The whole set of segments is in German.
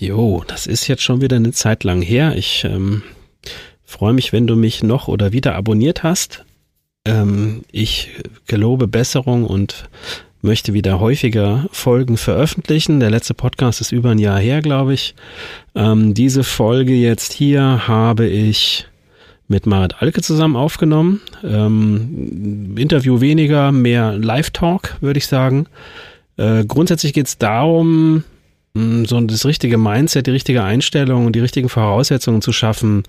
Jo, das ist jetzt schon wieder eine Zeit lang her. Ich ähm, freue mich, wenn du mich noch oder wieder abonniert hast. Ähm, ich gelobe Besserung und möchte wieder häufiger Folgen veröffentlichen. Der letzte Podcast ist über ein Jahr her, glaube ich. Ähm, diese Folge jetzt hier habe ich mit Marit Alke zusammen aufgenommen. Ähm, Interview weniger, mehr Live-Talk, würde ich sagen. Äh, grundsätzlich geht es darum, so das richtige Mindset, die richtige Einstellung und die richtigen Voraussetzungen zu schaffen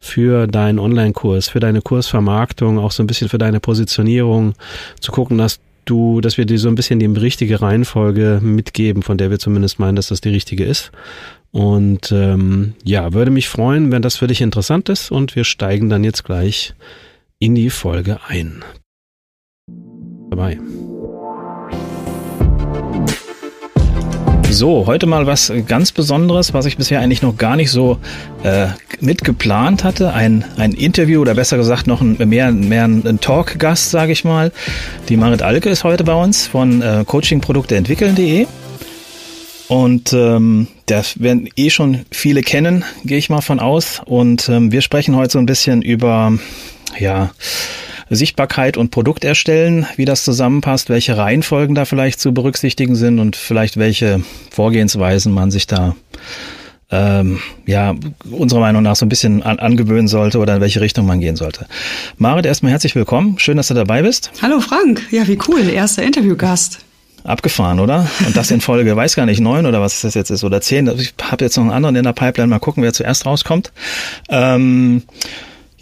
für deinen Online-Kurs, für deine Kursvermarktung, auch so ein bisschen für deine Positionierung, zu gucken, dass du, dass wir dir so ein bisschen die richtige Reihenfolge mitgeben, von der wir zumindest meinen, dass das die richtige ist. Und ähm, ja, würde mich freuen, wenn das für dich interessant ist und wir steigen dann jetzt gleich in die Folge ein. Dabei. So, heute mal was ganz Besonderes, was ich bisher eigentlich noch gar nicht so äh, mitgeplant hatte. Ein, ein Interview oder besser gesagt noch ein, mehr, mehr ein Talk-Gast, sage ich mal. Die Marit Alke ist heute bei uns von äh, Coachingprodukte entwickeln.de. Und ähm, das werden eh schon viele kennen, gehe ich mal von aus. Und ähm, wir sprechen heute so ein bisschen über, ja, Sichtbarkeit und Produkt erstellen, wie das zusammenpasst, welche Reihenfolgen da vielleicht zu berücksichtigen sind und vielleicht welche Vorgehensweisen man sich da ähm, ja, unserer Meinung nach so ein bisschen an, angewöhnen sollte oder in welche Richtung man gehen sollte. Marit, erstmal herzlich willkommen. Schön, dass du dabei bist. Hallo Frank. Ja, wie cool. Erster Interviewgast. Abgefahren, oder? Und das in Folge, weiß gar nicht, neun oder was das jetzt ist, oder zehn. Ich habe jetzt noch einen anderen in der Pipeline. Mal gucken, wer zuerst rauskommt. Ähm,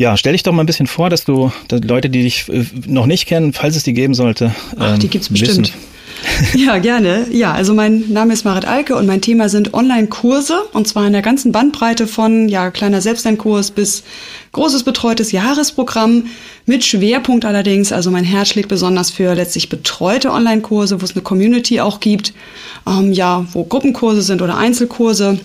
ja, stell dich doch mal ein bisschen vor, dass du dass Leute, die dich äh, noch nicht kennen, falls es die geben sollte. Ach, die ähm, gibt's bestimmt. Wissen. Ja, gerne. Ja, also mein Name ist Marit Alke und mein Thema sind Online-Kurse und zwar in der ganzen Bandbreite von ja kleiner Selbstlernkurs bis großes betreutes Jahresprogramm mit Schwerpunkt allerdings. Also mein Herz schlägt besonders für letztlich betreute Online-Kurse, wo es eine Community auch gibt, ähm, ja, wo Gruppenkurse sind oder Einzelkurse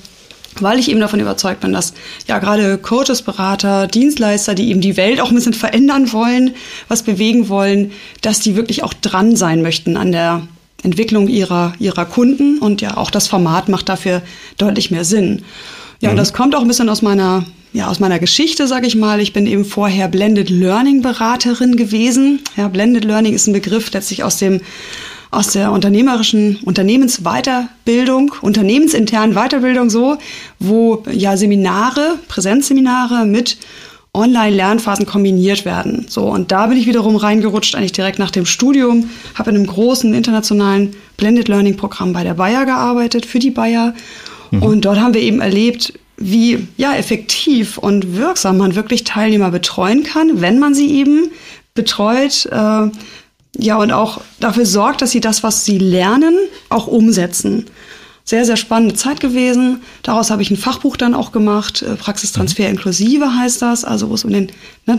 weil ich eben davon überzeugt bin, dass ja gerade Coaches, Berater, Dienstleister, die eben die Welt auch ein bisschen verändern wollen, was bewegen wollen, dass die wirklich auch dran sein möchten an der Entwicklung ihrer, ihrer Kunden und ja auch das Format macht dafür deutlich mehr Sinn. Ja, mhm. das kommt auch ein bisschen aus meiner ja, aus meiner Geschichte, sage ich mal. Ich bin eben vorher Blended Learning Beraterin gewesen. Ja, Blended Learning ist ein Begriff letztlich aus dem aus der unternehmerischen Unternehmensweiterbildung, unternehmensinternen Weiterbildung so, wo ja Seminare, Präsenzseminare mit Online-Lernphasen kombiniert werden. So, und da bin ich wiederum reingerutscht, eigentlich direkt nach dem Studium, habe in einem großen internationalen Blended Learning Programm bei der Bayer gearbeitet, für die Bayer. Mhm. Und dort haben wir eben erlebt, wie ja effektiv und wirksam man wirklich Teilnehmer betreuen kann, wenn man sie eben betreut, äh, ja, und auch dafür sorgt, dass sie das, was sie lernen, auch umsetzen. Sehr, sehr spannende Zeit gewesen. Daraus habe ich ein Fachbuch dann auch gemacht. Äh, Praxistransfer mhm. inklusive heißt das, also wo es um den, ne,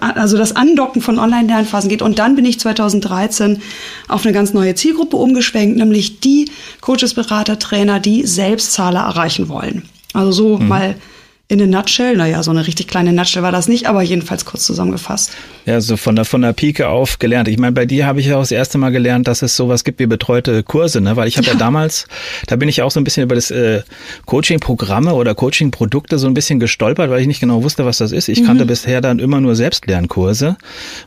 also das Andocken von Online-Lernphasen geht. Und dann bin ich 2013 auf eine ganz neue Zielgruppe umgeschwenkt, nämlich die Coaches, Berater, Trainer, die Selbstzahler erreichen wollen. Also so mhm. mal in a nutshell. Naja, so eine richtig kleine Nutshell war das nicht, aber jedenfalls kurz zusammengefasst. Ja, so von der, von der Pike auf gelernt. Ich meine, bei dir habe ich ja auch das erste Mal gelernt, dass es sowas gibt wie betreute Kurse, ne? Weil ich habe ja. ja. damals, da bin ich auch so ein bisschen über das äh, Coaching-Programme oder Coaching-Produkte so ein bisschen gestolpert, weil ich nicht genau wusste, was das ist. Ich mhm. kannte bisher dann immer nur Selbstlernkurse,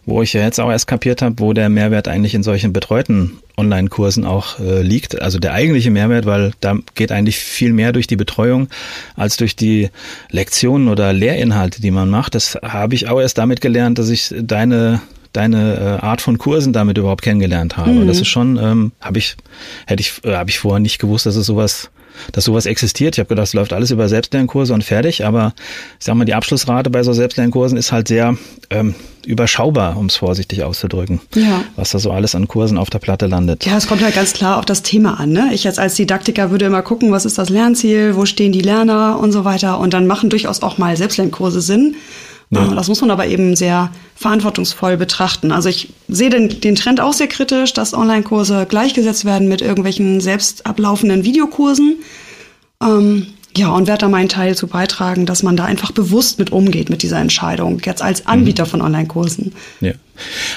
wo ich ja jetzt auch erst kapiert habe, wo der Mehrwert eigentlich in solchen betreuten Online-Kursen auch äh, liegt. Also der eigentliche Mehrwert, weil da geht eigentlich viel mehr durch die Betreuung als durch die Lektionen oder Lehrinhalte, die man macht. Das habe ich auch erst damit gelernt, dass ich deine deine äh, Art von Kursen damit überhaupt kennengelernt habe. Mhm. Das ist schon, ähm, habe ich, hätte ich, äh, habe ich vorher nicht gewusst, dass es sowas dass sowas existiert. Ich habe gedacht, es läuft alles über Selbstlernkurse und fertig, aber ich sag mal, die Abschlussrate bei so Selbstlernkursen ist halt sehr ähm, überschaubar, um es vorsichtig auszudrücken, ja. was da so alles an Kursen auf der Platte landet. Ja, es kommt halt ganz klar auf das Thema an. Ne? Ich jetzt als Didaktiker würde immer gucken, was ist das Lernziel, wo stehen die Lerner und so weiter. Und dann machen durchaus auch mal Selbstlernkurse Sinn. Ja. Das muss man aber eben sehr verantwortungsvoll betrachten. Also ich sehe den, den Trend auch sehr kritisch, dass Online-Kurse gleichgesetzt werden mit irgendwelchen selbst ablaufenden Videokursen. Ähm, Ja, und werde da meinen Teil zu beitragen, dass man da einfach bewusst mit umgeht mit dieser Entscheidung, jetzt als Anbieter mhm. von Online-Kursen. Ja.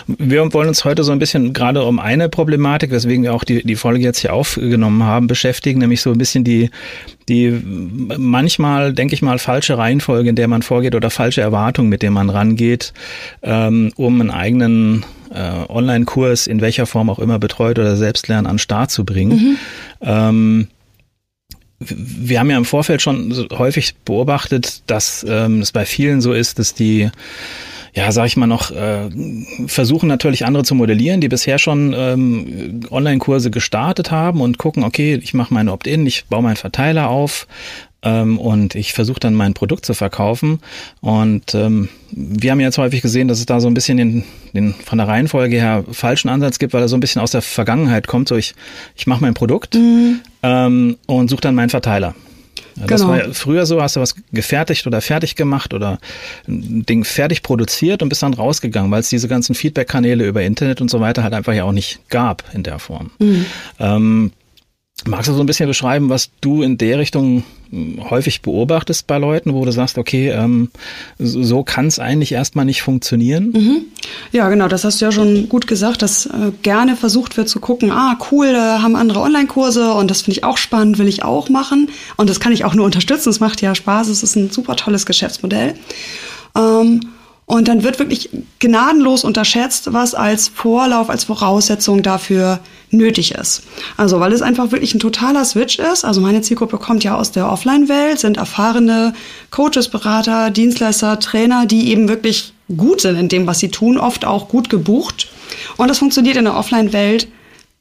Wir wollen uns heute so ein bisschen gerade um eine Problematik, weswegen wir auch die, die Folge jetzt hier aufgenommen haben, beschäftigen, nämlich so ein bisschen die, die manchmal, denke ich mal, falsche Reihenfolge, in der man vorgeht oder falsche Erwartungen, mit denen man rangeht, ähm, um einen eigenen äh, Online-Kurs in welcher Form auch immer betreut oder Selbstlernen an den Start zu bringen. Mhm. Ähm, wir haben ja im Vorfeld schon häufig beobachtet, dass ähm, es bei vielen so ist, dass die ja, sag ich mal noch, äh, versuchen natürlich andere zu modellieren, die bisher schon ähm, Online-Kurse gestartet haben und gucken, okay, ich mache meine Opt-in, ich baue meinen Verteiler auf, ähm, und ich versuche dann mein Produkt zu verkaufen. Und ähm, wir haben jetzt häufig gesehen, dass es da so ein bisschen den, den von der Reihenfolge her falschen Ansatz gibt, weil er so ein bisschen aus der Vergangenheit kommt. So ich, ich mache mein Produkt mhm. ähm, und suche dann meinen Verteiler. Das genau. war ja früher so, hast du was gefertigt oder fertig gemacht oder ein Ding fertig produziert und bist dann rausgegangen, weil es diese ganzen Feedback-Kanäle über Internet und so weiter halt einfach ja auch nicht gab in der Form. Mhm. Ähm, Magst du so ein bisschen beschreiben, was du in der Richtung häufig beobachtest bei Leuten, wo du sagst, okay, ähm, so kann es eigentlich erstmal nicht funktionieren? Mhm. Ja, genau, das hast du ja schon gut gesagt, dass äh, gerne versucht wird zu gucken, ah, cool, da haben andere Online-Kurse und das finde ich auch spannend, will ich auch machen. Und das kann ich auch nur unterstützen, es macht ja Spaß, es ist ein super tolles Geschäftsmodell. Ähm, und dann wird wirklich gnadenlos unterschätzt, was als Vorlauf, als Voraussetzung dafür nötig ist. Also weil es einfach wirklich ein totaler Switch ist. Also meine Zielgruppe kommt ja aus der Offline-Welt, sind erfahrene Coaches, Berater, Dienstleister, Trainer, die eben wirklich gut sind in dem, was sie tun, oft auch gut gebucht. Und das funktioniert in der Offline-Welt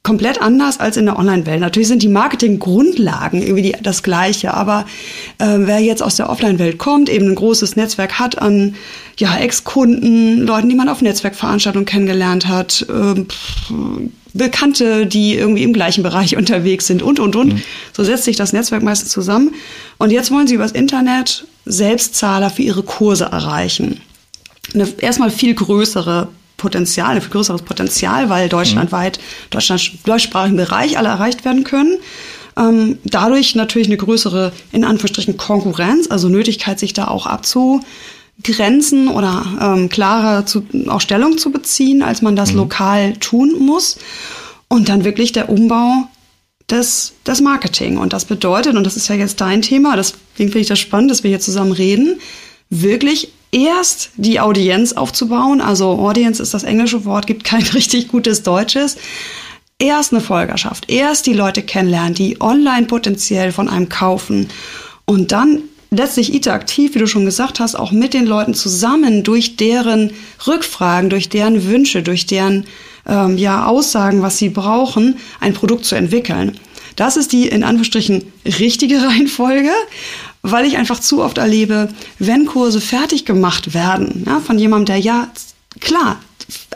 komplett anders als in der Online-Welt. Natürlich sind die Marketing-Grundlagen irgendwie die, das Gleiche, aber äh, wer jetzt aus der Offline-Welt kommt, eben ein großes Netzwerk hat an ja, Ex-Kunden, Leuten, die man auf Netzwerkveranstaltungen kennengelernt hat, äh, Bekannte, die irgendwie im gleichen Bereich unterwegs sind und, und, und. Mhm. So setzt sich das Netzwerk meistens zusammen. Und jetzt wollen sie übers Internet Selbstzahler für ihre Kurse erreichen. Eine erstmal viel größere Potenzial, ein viel größeres Potenzial, weil deutschlandweit, mhm. Deutschland, deutschsprachigen Bereich alle erreicht werden können. Ähm, dadurch natürlich eine größere, in Anführungsstrichen, Konkurrenz, also Nötigkeit, sich da auch abzugrenzen oder ähm, klarer zu, auch Stellung zu beziehen, als man das mhm. lokal tun muss. Und dann wirklich der Umbau des, des Marketing. Und das bedeutet, und das ist ja jetzt dein Thema, deswegen finde ich das spannend, dass wir hier zusammen reden, wirklich erst die Audienz aufzubauen. Also Audience ist das englische Wort, gibt kein richtig gutes Deutsches. Erst eine Folgerschaft, erst die Leute kennenlernen, die online potenziell von einem kaufen und dann letztlich interaktiv, wie du schon gesagt hast, auch mit den Leuten zusammen durch deren Rückfragen, durch deren Wünsche, durch deren ähm, ja, Aussagen, was sie brauchen, ein Produkt zu entwickeln. Das ist die in Anführungsstrichen richtige Reihenfolge weil ich einfach zu oft erlebe, wenn Kurse fertig gemacht werden, ja, von jemandem, der ja, klar,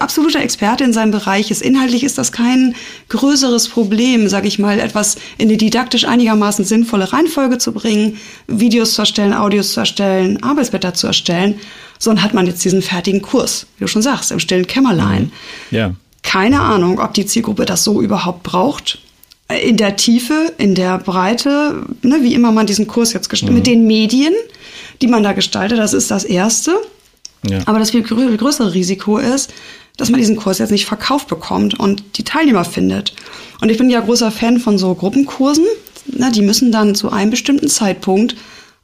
absoluter Experte in seinem Bereich ist. Inhaltlich ist das kein größeres Problem, sage ich mal, etwas in eine didaktisch einigermaßen sinnvolle Reihenfolge zu bringen, Videos zu erstellen, Audios zu erstellen, Arbeitsblätter zu erstellen. sondern hat man jetzt diesen fertigen Kurs, wie du schon sagst, im stillen Kämmerlein. Ja. Keine Ahnung, ob die Zielgruppe das so überhaupt braucht in der Tiefe, in der Breite, ne, wie immer man diesen Kurs jetzt gestaltet, mhm. mit den Medien, die man da gestaltet, das ist das Erste. Ja. Aber das viel größere Risiko ist, dass man diesen Kurs jetzt nicht verkauft bekommt und die Teilnehmer findet. Und ich bin ja großer Fan von so Gruppenkursen. Ne, die müssen dann zu einem bestimmten Zeitpunkt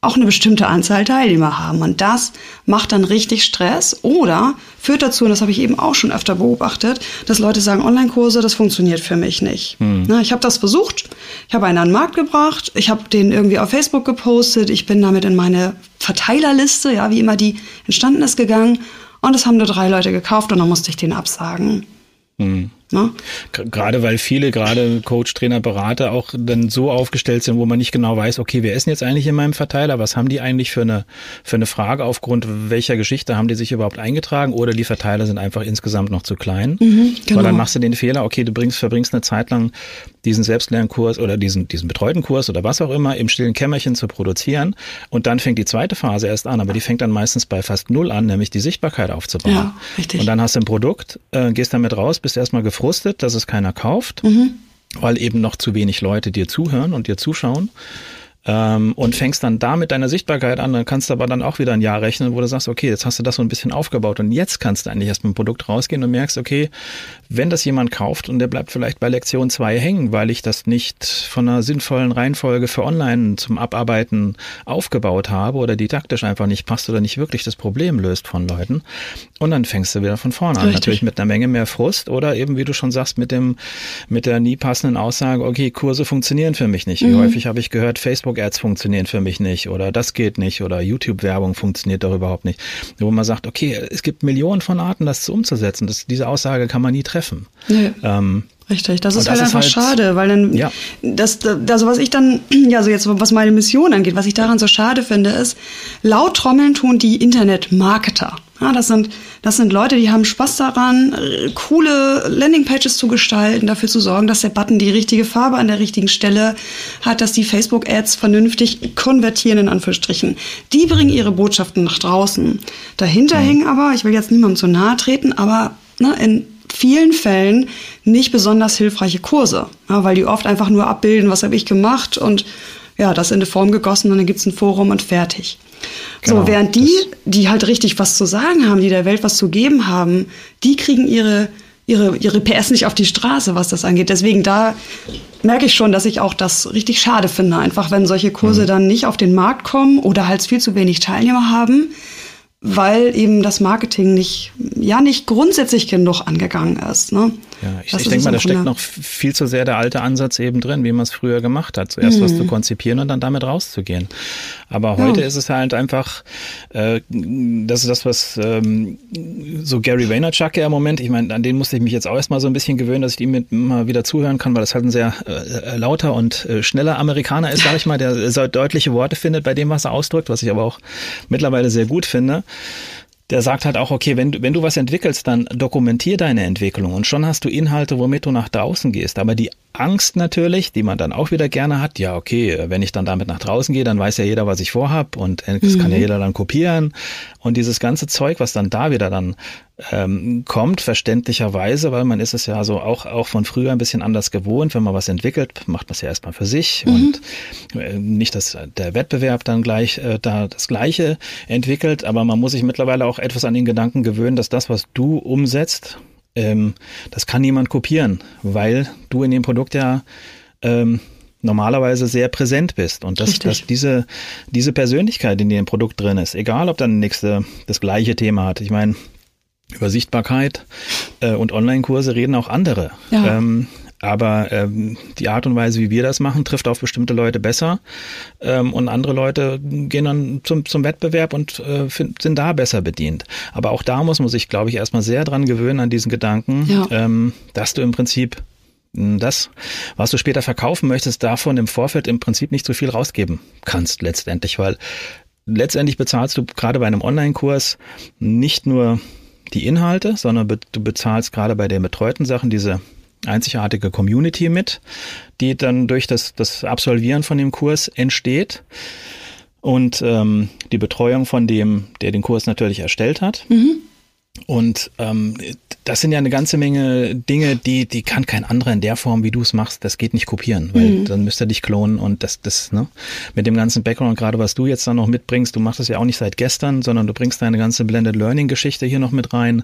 auch eine bestimmte Anzahl Teilnehmer haben. Und das macht dann richtig Stress oder führt dazu, und das habe ich eben auch schon öfter beobachtet, dass Leute sagen, Online-Kurse, das funktioniert für mich nicht. Hm. Na, ich habe das versucht, ich habe einen an den Markt gebracht, ich habe den irgendwie auf Facebook gepostet, ich bin damit in meine Verteilerliste, ja, wie immer die entstanden ist, gegangen. Und es haben nur drei Leute gekauft und dann musste ich den absagen. Mhm. Ne? Gerade weil viele, gerade Coach, Trainer, Berater auch dann so aufgestellt sind, wo man nicht genau weiß, okay, wer ist denn jetzt eigentlich in meinem Verteiler? Was haben die eigentlich für eine, für eine Frage? Aufgrund welcher Geschichte haben die sich überhaupt eingetragen? Oder die Verteiler sind einfach insgesamt noch zu klein? Mhm, genau. Weil dann machst du den Fehler, okay, du bringst, verbringst eine Zeit lang diesen Selbstlernkurs oder diesen, diesen betreuten Kurs oder was auch immer im stillen Kämmerchen zu produzieren. Und dann fängt die zweite Phase erst an, aber die fängt dann meistens bei fast null an, nämlich die Sichtbarkeit aufzubauen. Ja, richtig. Und dann hast du ein Produkt, äh, gehst damit raus, bist erstmal gefrustet, dass es keiner kauft, mhm. weil eben noch zu wenig Leute dir zuhören und dir zuschauen. Ähm, und fängst dann da mit deiner Sichtbarkeit an, dann kannst du aber dann auch wieder ein Jahr rechnen, wo du sagst, okay, jetzt hast du das so ein bisschen aufgebaut und jetzt kannst du eigentlich erst mit dem Produkt rausgehen und merkst, okay, wenn das jemand kauft und der bleibt vielleicht bei Lektion zwei hängen, weil ich das nicht von einer sinnvollen Reihenfolge für online zum Abarbeiten aufgebaut habe oder didaktisch einfach nicht passt oder nicht wirklich das Problem löst von Leuten. Und dann fängst du wieder von vorne an. Natürlich mit einer Menge mehr Frust oder eben, wie du schon sagst, mit dem, mit der nie passenden Aussage, okay, Kurse funktionieren für mich nicht. Wie mhm. häufig habe ich gehört, Facebook-Ads funktionieren für mich nicht oder das geht nicht oder YouTube-Werbung funktioniert doch überhaupt nicht. Wo man sagt, okay, es gibt Millionen von Arten, das umzusetzen. Das, diese Aussage kann man nie treffen. Nee. Ähm, Richtig, das ist das halt ist einfach halt, schade, weil dann, ja. das, also was ich dann, ja, so jetzt, was meine Mission angeht, was ich daran so schade finde, ist, laut Trommeln tun die Internet-Marketer. Ja, das sind, das sind Leute, die haben Spaß daran, äh, coole Landingpages zu gestalten, dafür zu sorgen, dass der Button die richtige Farbe an der richtigen Stelle hat, dass die Facebook-Ads vernünftig konvertieren, in Anführungsstrichen. Die bringen ihre Botschaften nach draußen. Dahinter mhm. hängen aber, ich will jetzt niemandem zu nahe treten, aber ne, in vielen Fällen nicht besonders hilfreiche Kurse, ja, weil die oft einfach nur abbilden, was habe ich gemacht und ja, das in eine Form gegossen und dann gibt's ein Forum und fertig. Genau, so, während die, die halt richtig was zu sagen haben, die der Welt was zu geben haben, die kriegen ihre, ihre, ihre PS nicht auf die Straße, was das angeht. Deswegen da merke ich schon, dass ich auch das richtig schade finde, einfach wenn solche Kurse mhm. dann nicht auf den Markt kommen oder halt viel zu wenig Teilnehmer haben weil eben das Marketing nicht, ja, nicht grundsätzlich genug angegangen ist. Ne? Ja, ich, ich denke mal, da steckt noch viel zu sehr der alte Ansatz eben drin, wie man es früher gemacht hat. Zuerst mhm. was zu konzipieren und dann damit rauszugehen. Aber heute ja. ist es halt einfach, äh, das ist das, was ähm, so Gary Vaynerchuk ja im Moment, ich meine, an den musste ich mich jetzt auch erstmal so ein bisschen gewöhnen, dass ich ihm mal wieder zuhören kann, weil das halt ein sehr äh, lauter und äh, schneller Amerikaner ist, sag ich mal, der so deutliche Worte findet bei dem, was er ausdrückt, was ich aber auch mittlerweile sehr gut finde der sagt halt auch, okay, wenn du, wenn du was entwickelst, dann dokumentier deine Entwicklung und schon hast du Inhalte, womit du nach draußen gehst. Aber die Angst natürlich, die man dann auch wieder gerne hat, ja, okay, wenn ich dann damit nach draußen gehe, dann weiß ja jeder, was ich vorhab und das mhm. kann ja mhm. jeder dann kopieren. Und dieses ganze Zeug, was dann da wieder dann ähm, kommt, verständlicherweise, weil man ist es ja so auch, auch von früher ein bisschen anders gewohnt. Wenn man was entwickelt, macht man es ja erstmal für sich mhm. und äh, nicht, dass der Wettbewerb dann gleich äh, da das Gleiche entwickelt, aber man muss sich mittlerweile auch etwas an den Gedanken gewöhnen, dass das, was du umsetzt, ähm, das kann niemand kopieren, weil du in dem Produkt ja ähm, normalerweise sehr präsent bist und dass, dass diese, diese Persönlichkeit in dem Produkt drin ist, egal ob dann nächste das gleiche Thema hat. Ich meine, über Sichtbarkeit äh, und Online-Kurse reden auch andere. Ja. Ähm, aber ähm, die Art und Weise, wie wir das machen, trifft auf bestimmte Leute besser. Ähm, und andere Leute gehen dann zum, zum Wettbewerb und äh, find, sind da besser bedient. Aber auch da muss man sich, glaube ich, erstmal sehr dran gewöhnen an diesen Gedanken, ja. ähm, dass du im Prinzip hm, das, was du später verkaufen möchtest, davon im Vorfeld im Prinzip nicht so viel rausgeben kannst letztendlich, weil letztendlich bezahlst du gerade bei einem Online-Kurs nicht nur die Inhalte, sondern du bezahlst gerade bei den betreuten Sachen diese einzigartige Community mit, die dann durch das, das Absolvieren von dem Kurs entsteht und ähm, die Betreuung von dem, der den Kurs natürlich erstellt hat. Mhm. Und ähm, das sind ja eine ganze Menge Dinge, die, die kann kein anderer in der Form, wie du es machst, das geht nicht kopieren, weil mhm. dann müsste er dich klonen und das, das, ne, mit dem ganzen Background, gerade was du jetzt dann noch mitbringst, du machst es ja auch nicht seit gestern, sondern du bringst deine ganze Blended Learning Geschichte hier noch mit rein.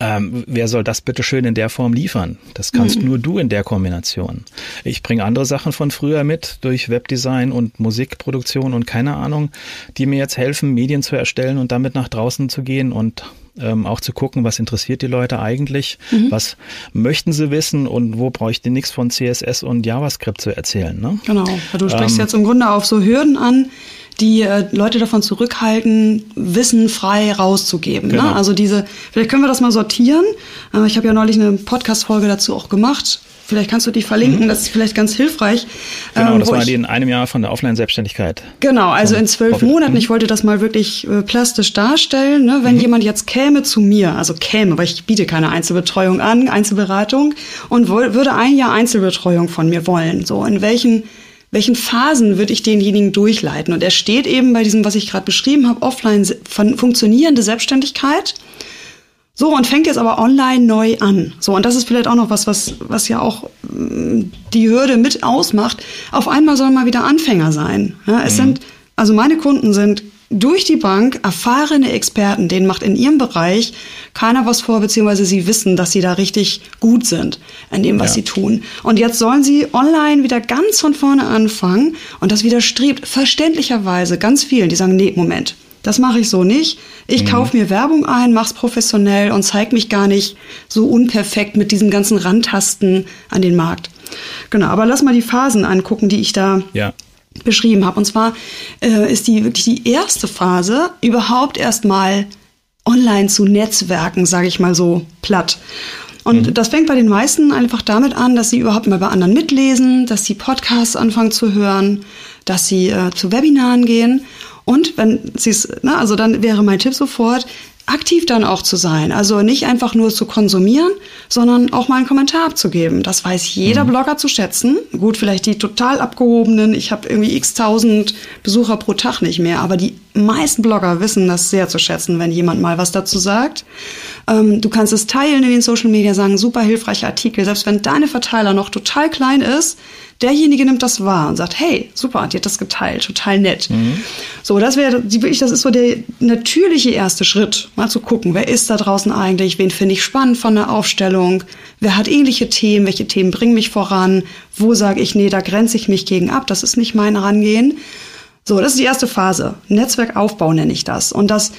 Ähm, wer soll das bitte schön in der Form liefern? Das kannst mhm. nur du in der Kombination. Ich bringe andere Sachen von früher mit, durch Webdesign und Musikproduktion und keine Ahnung, die mir jetzt helfen, Medien zu erstellen und damit nach draußen zu gehen und ähm, auch zu gucken, was interessiert die Leute eigentlich, mhm. was möchten sie wissen und wo brauche ich denn nichts von CSS und JavaScript zu erzählen. Ne? Genau, du sprichst ähm, jetzt im Grunde auf so Hürden an, die äh, Leute davon zurückhalten, Wissen frei rauszugeben. Ne? Genau. Ne? Also diese, vielleicht können wir das mal sortieren. Äh, ich habe ja neulich eine Podcast-Folge dazu auch gemacht. Vielleicht kannst du die verlinken, mhm. das ist vielleicht ganz hilfreich. Genau, ähm, das war die in einem Jahr von der Offline-Selbstständigkeit. Genau, also in zwölf. Monaten. Ich wollte das mal wirklich äh, plastisch darstellen. Ne? Wenn mhm. jemand jetzt käme zu mir, also käme, weil ich biete keine Einzelbetreuung an, Einzelberatung, und würde ein Jahr Einzelbetreuung von mir wollen, so in welchen welchen Phasen würde ich denjenigen durchleiten? Und er steht eben bei diesem, was ich gerade beschrieben habe, offline funktionierende Selbstständigkeit So, und fängt jetzt aber online neu an. So, und das ist vielleicht auch noch was, was, was ja auch mm, die Hürde mit ausmacht. Auf einmal soll man wieder Anfänger sein. Ja, es mhm. sind, also meine Kunden sind durch die Bank erfahrene Experten, denen macht in ihrem Bereich keiner was vor, beziehungsweise sie wissen, dass sie da richtig gut sind in dem, was ja. sie tun. Und jetzt sollen sie online wieder ganz von vorne anfangen und das widerstrebt verständlicherweise ganz vielen, die sagen, nee, Moment, das mache ich so nicht. Ich mhm. kaufe mir Werbung ein, mach's professionell und zeige mich gar nicht so unperfekt mit diesen ganzen Randtasten an den Markt. Genau, aber lass mal die Phasen angucken, die ich da ja. beschrieben habe. Und zwar äh, ist die wirklich die erste Phase überhaupt erstmal online zu Netzwerken, sage ich mal so platt. Und mhm. das fängt bei den meisten einfach damit an, dass sie überhaupt mal bei anderen mitlesen, dass sie Podcasts anfangen zu hören, dass sie äh, zu Webinaren gehen und wenn sie es, ne, also dann wäre mein Tipp sofort, aktiv dann auch zu sein. Also nicht einfach nur zu konsumieren, sondern auch mal einen Kommentar abzugeben. Das weiß jeder mhm. Blogger zu schätzen. Gut, vielleicht die total abgehobenen, ich habe irgendwie x tausend Besucher pro Tag nicht mehr, aber die meisten Blogger wissen das sehr zu schätzen, wenn jemand mal was dazu sagt. Ähm, du kannst es teilen in den Social Media, sagen, super hilfreicher Artikel. Selbst wenn deine Verteiler noch total klein ist, derjenige nimmt das wahr und sagt, hey, super, die hat das geteilt, total nett. Mhm. So, das wäre wirklich, das ist so der natürliche erste Schritt, mal zu gucken, wer ist da draußen eigentlich, wen finde ich spannend von der Aufstellung, wer hat ähnliche Themen, welche Themen bringen mich voran, wo sage ich, nee, da grenze ich mich gegen ab, das ist nicht mein Herangehen. So, das ist die erste Phase. Netzwerkaufbau nenne ich das. Und das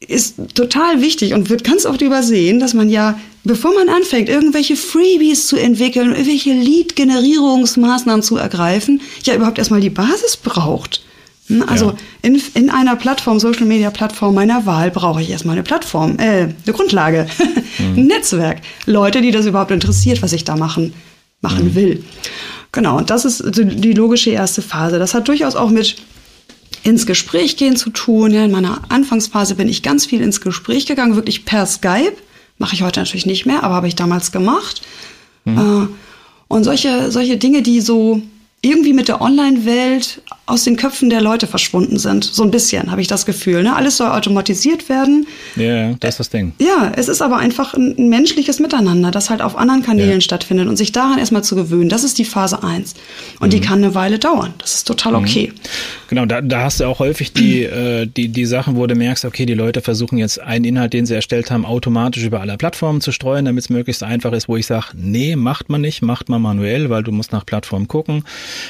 ist total wichtig und wird ganz oft übersehen, dass man ja, bevor man anfängt, irgendwelche Freebies zu entwickeln, irgendwelche Lead-Generierungsmaßnahmen zu ergreifen, ja überhaupt erstmal die Basis braucht. Hm, also ja. in, in einer Plattform, Social Media Plattform meiner Wahl brauche ich erstmal eine Plattform, äh, eine Grundlage, mhm. ein Netzwerk, Leute, die das überhaupt interessiert, was ich da machen, machen mhm. will. Genau, und das ist die logische erste Phase. Das hat durchaus auch mit ins Gespräch gehen zu tun. Ja, in meiner Anfangsphase bin ich ganz viel ins Gespräch gegangen, wirklich per Skype. Mache ich heute natürlich nicht mehr, aber habe ich damals gemacht. Mhm. Äh, und solche, solche Dinge, die so irgendwie mit der Online-Welt aus den Köpfen der Leute verschwunden sind. So ein bisschen, habe ich das Gefühl. Ne? Alles soll automatisiert werden. Ja, das ist das Ding. Ja, es ist aber einfach ein menschliches Miteinander, das halt auf anderen Kanälen ja. stattfindet und sich daran erstmal zu gewöhnen. Das ist die Phase 1. Und mhm. die kann eine Weile dauern. Das ist total mhm. okay. Mhm. Genau, da, da hast du auch häufig die, äh, die, die Sachen, wo du merkst, okay, die Leute versuchen jetzt einen Inhalt, den sie erstellt haben, automatisch über alle Plattformen zu streuen, damit es möglichst einfach ist, wo ich sage, nee, macht man nicht, macht man manuell, weil du musst nach Plattform gucken.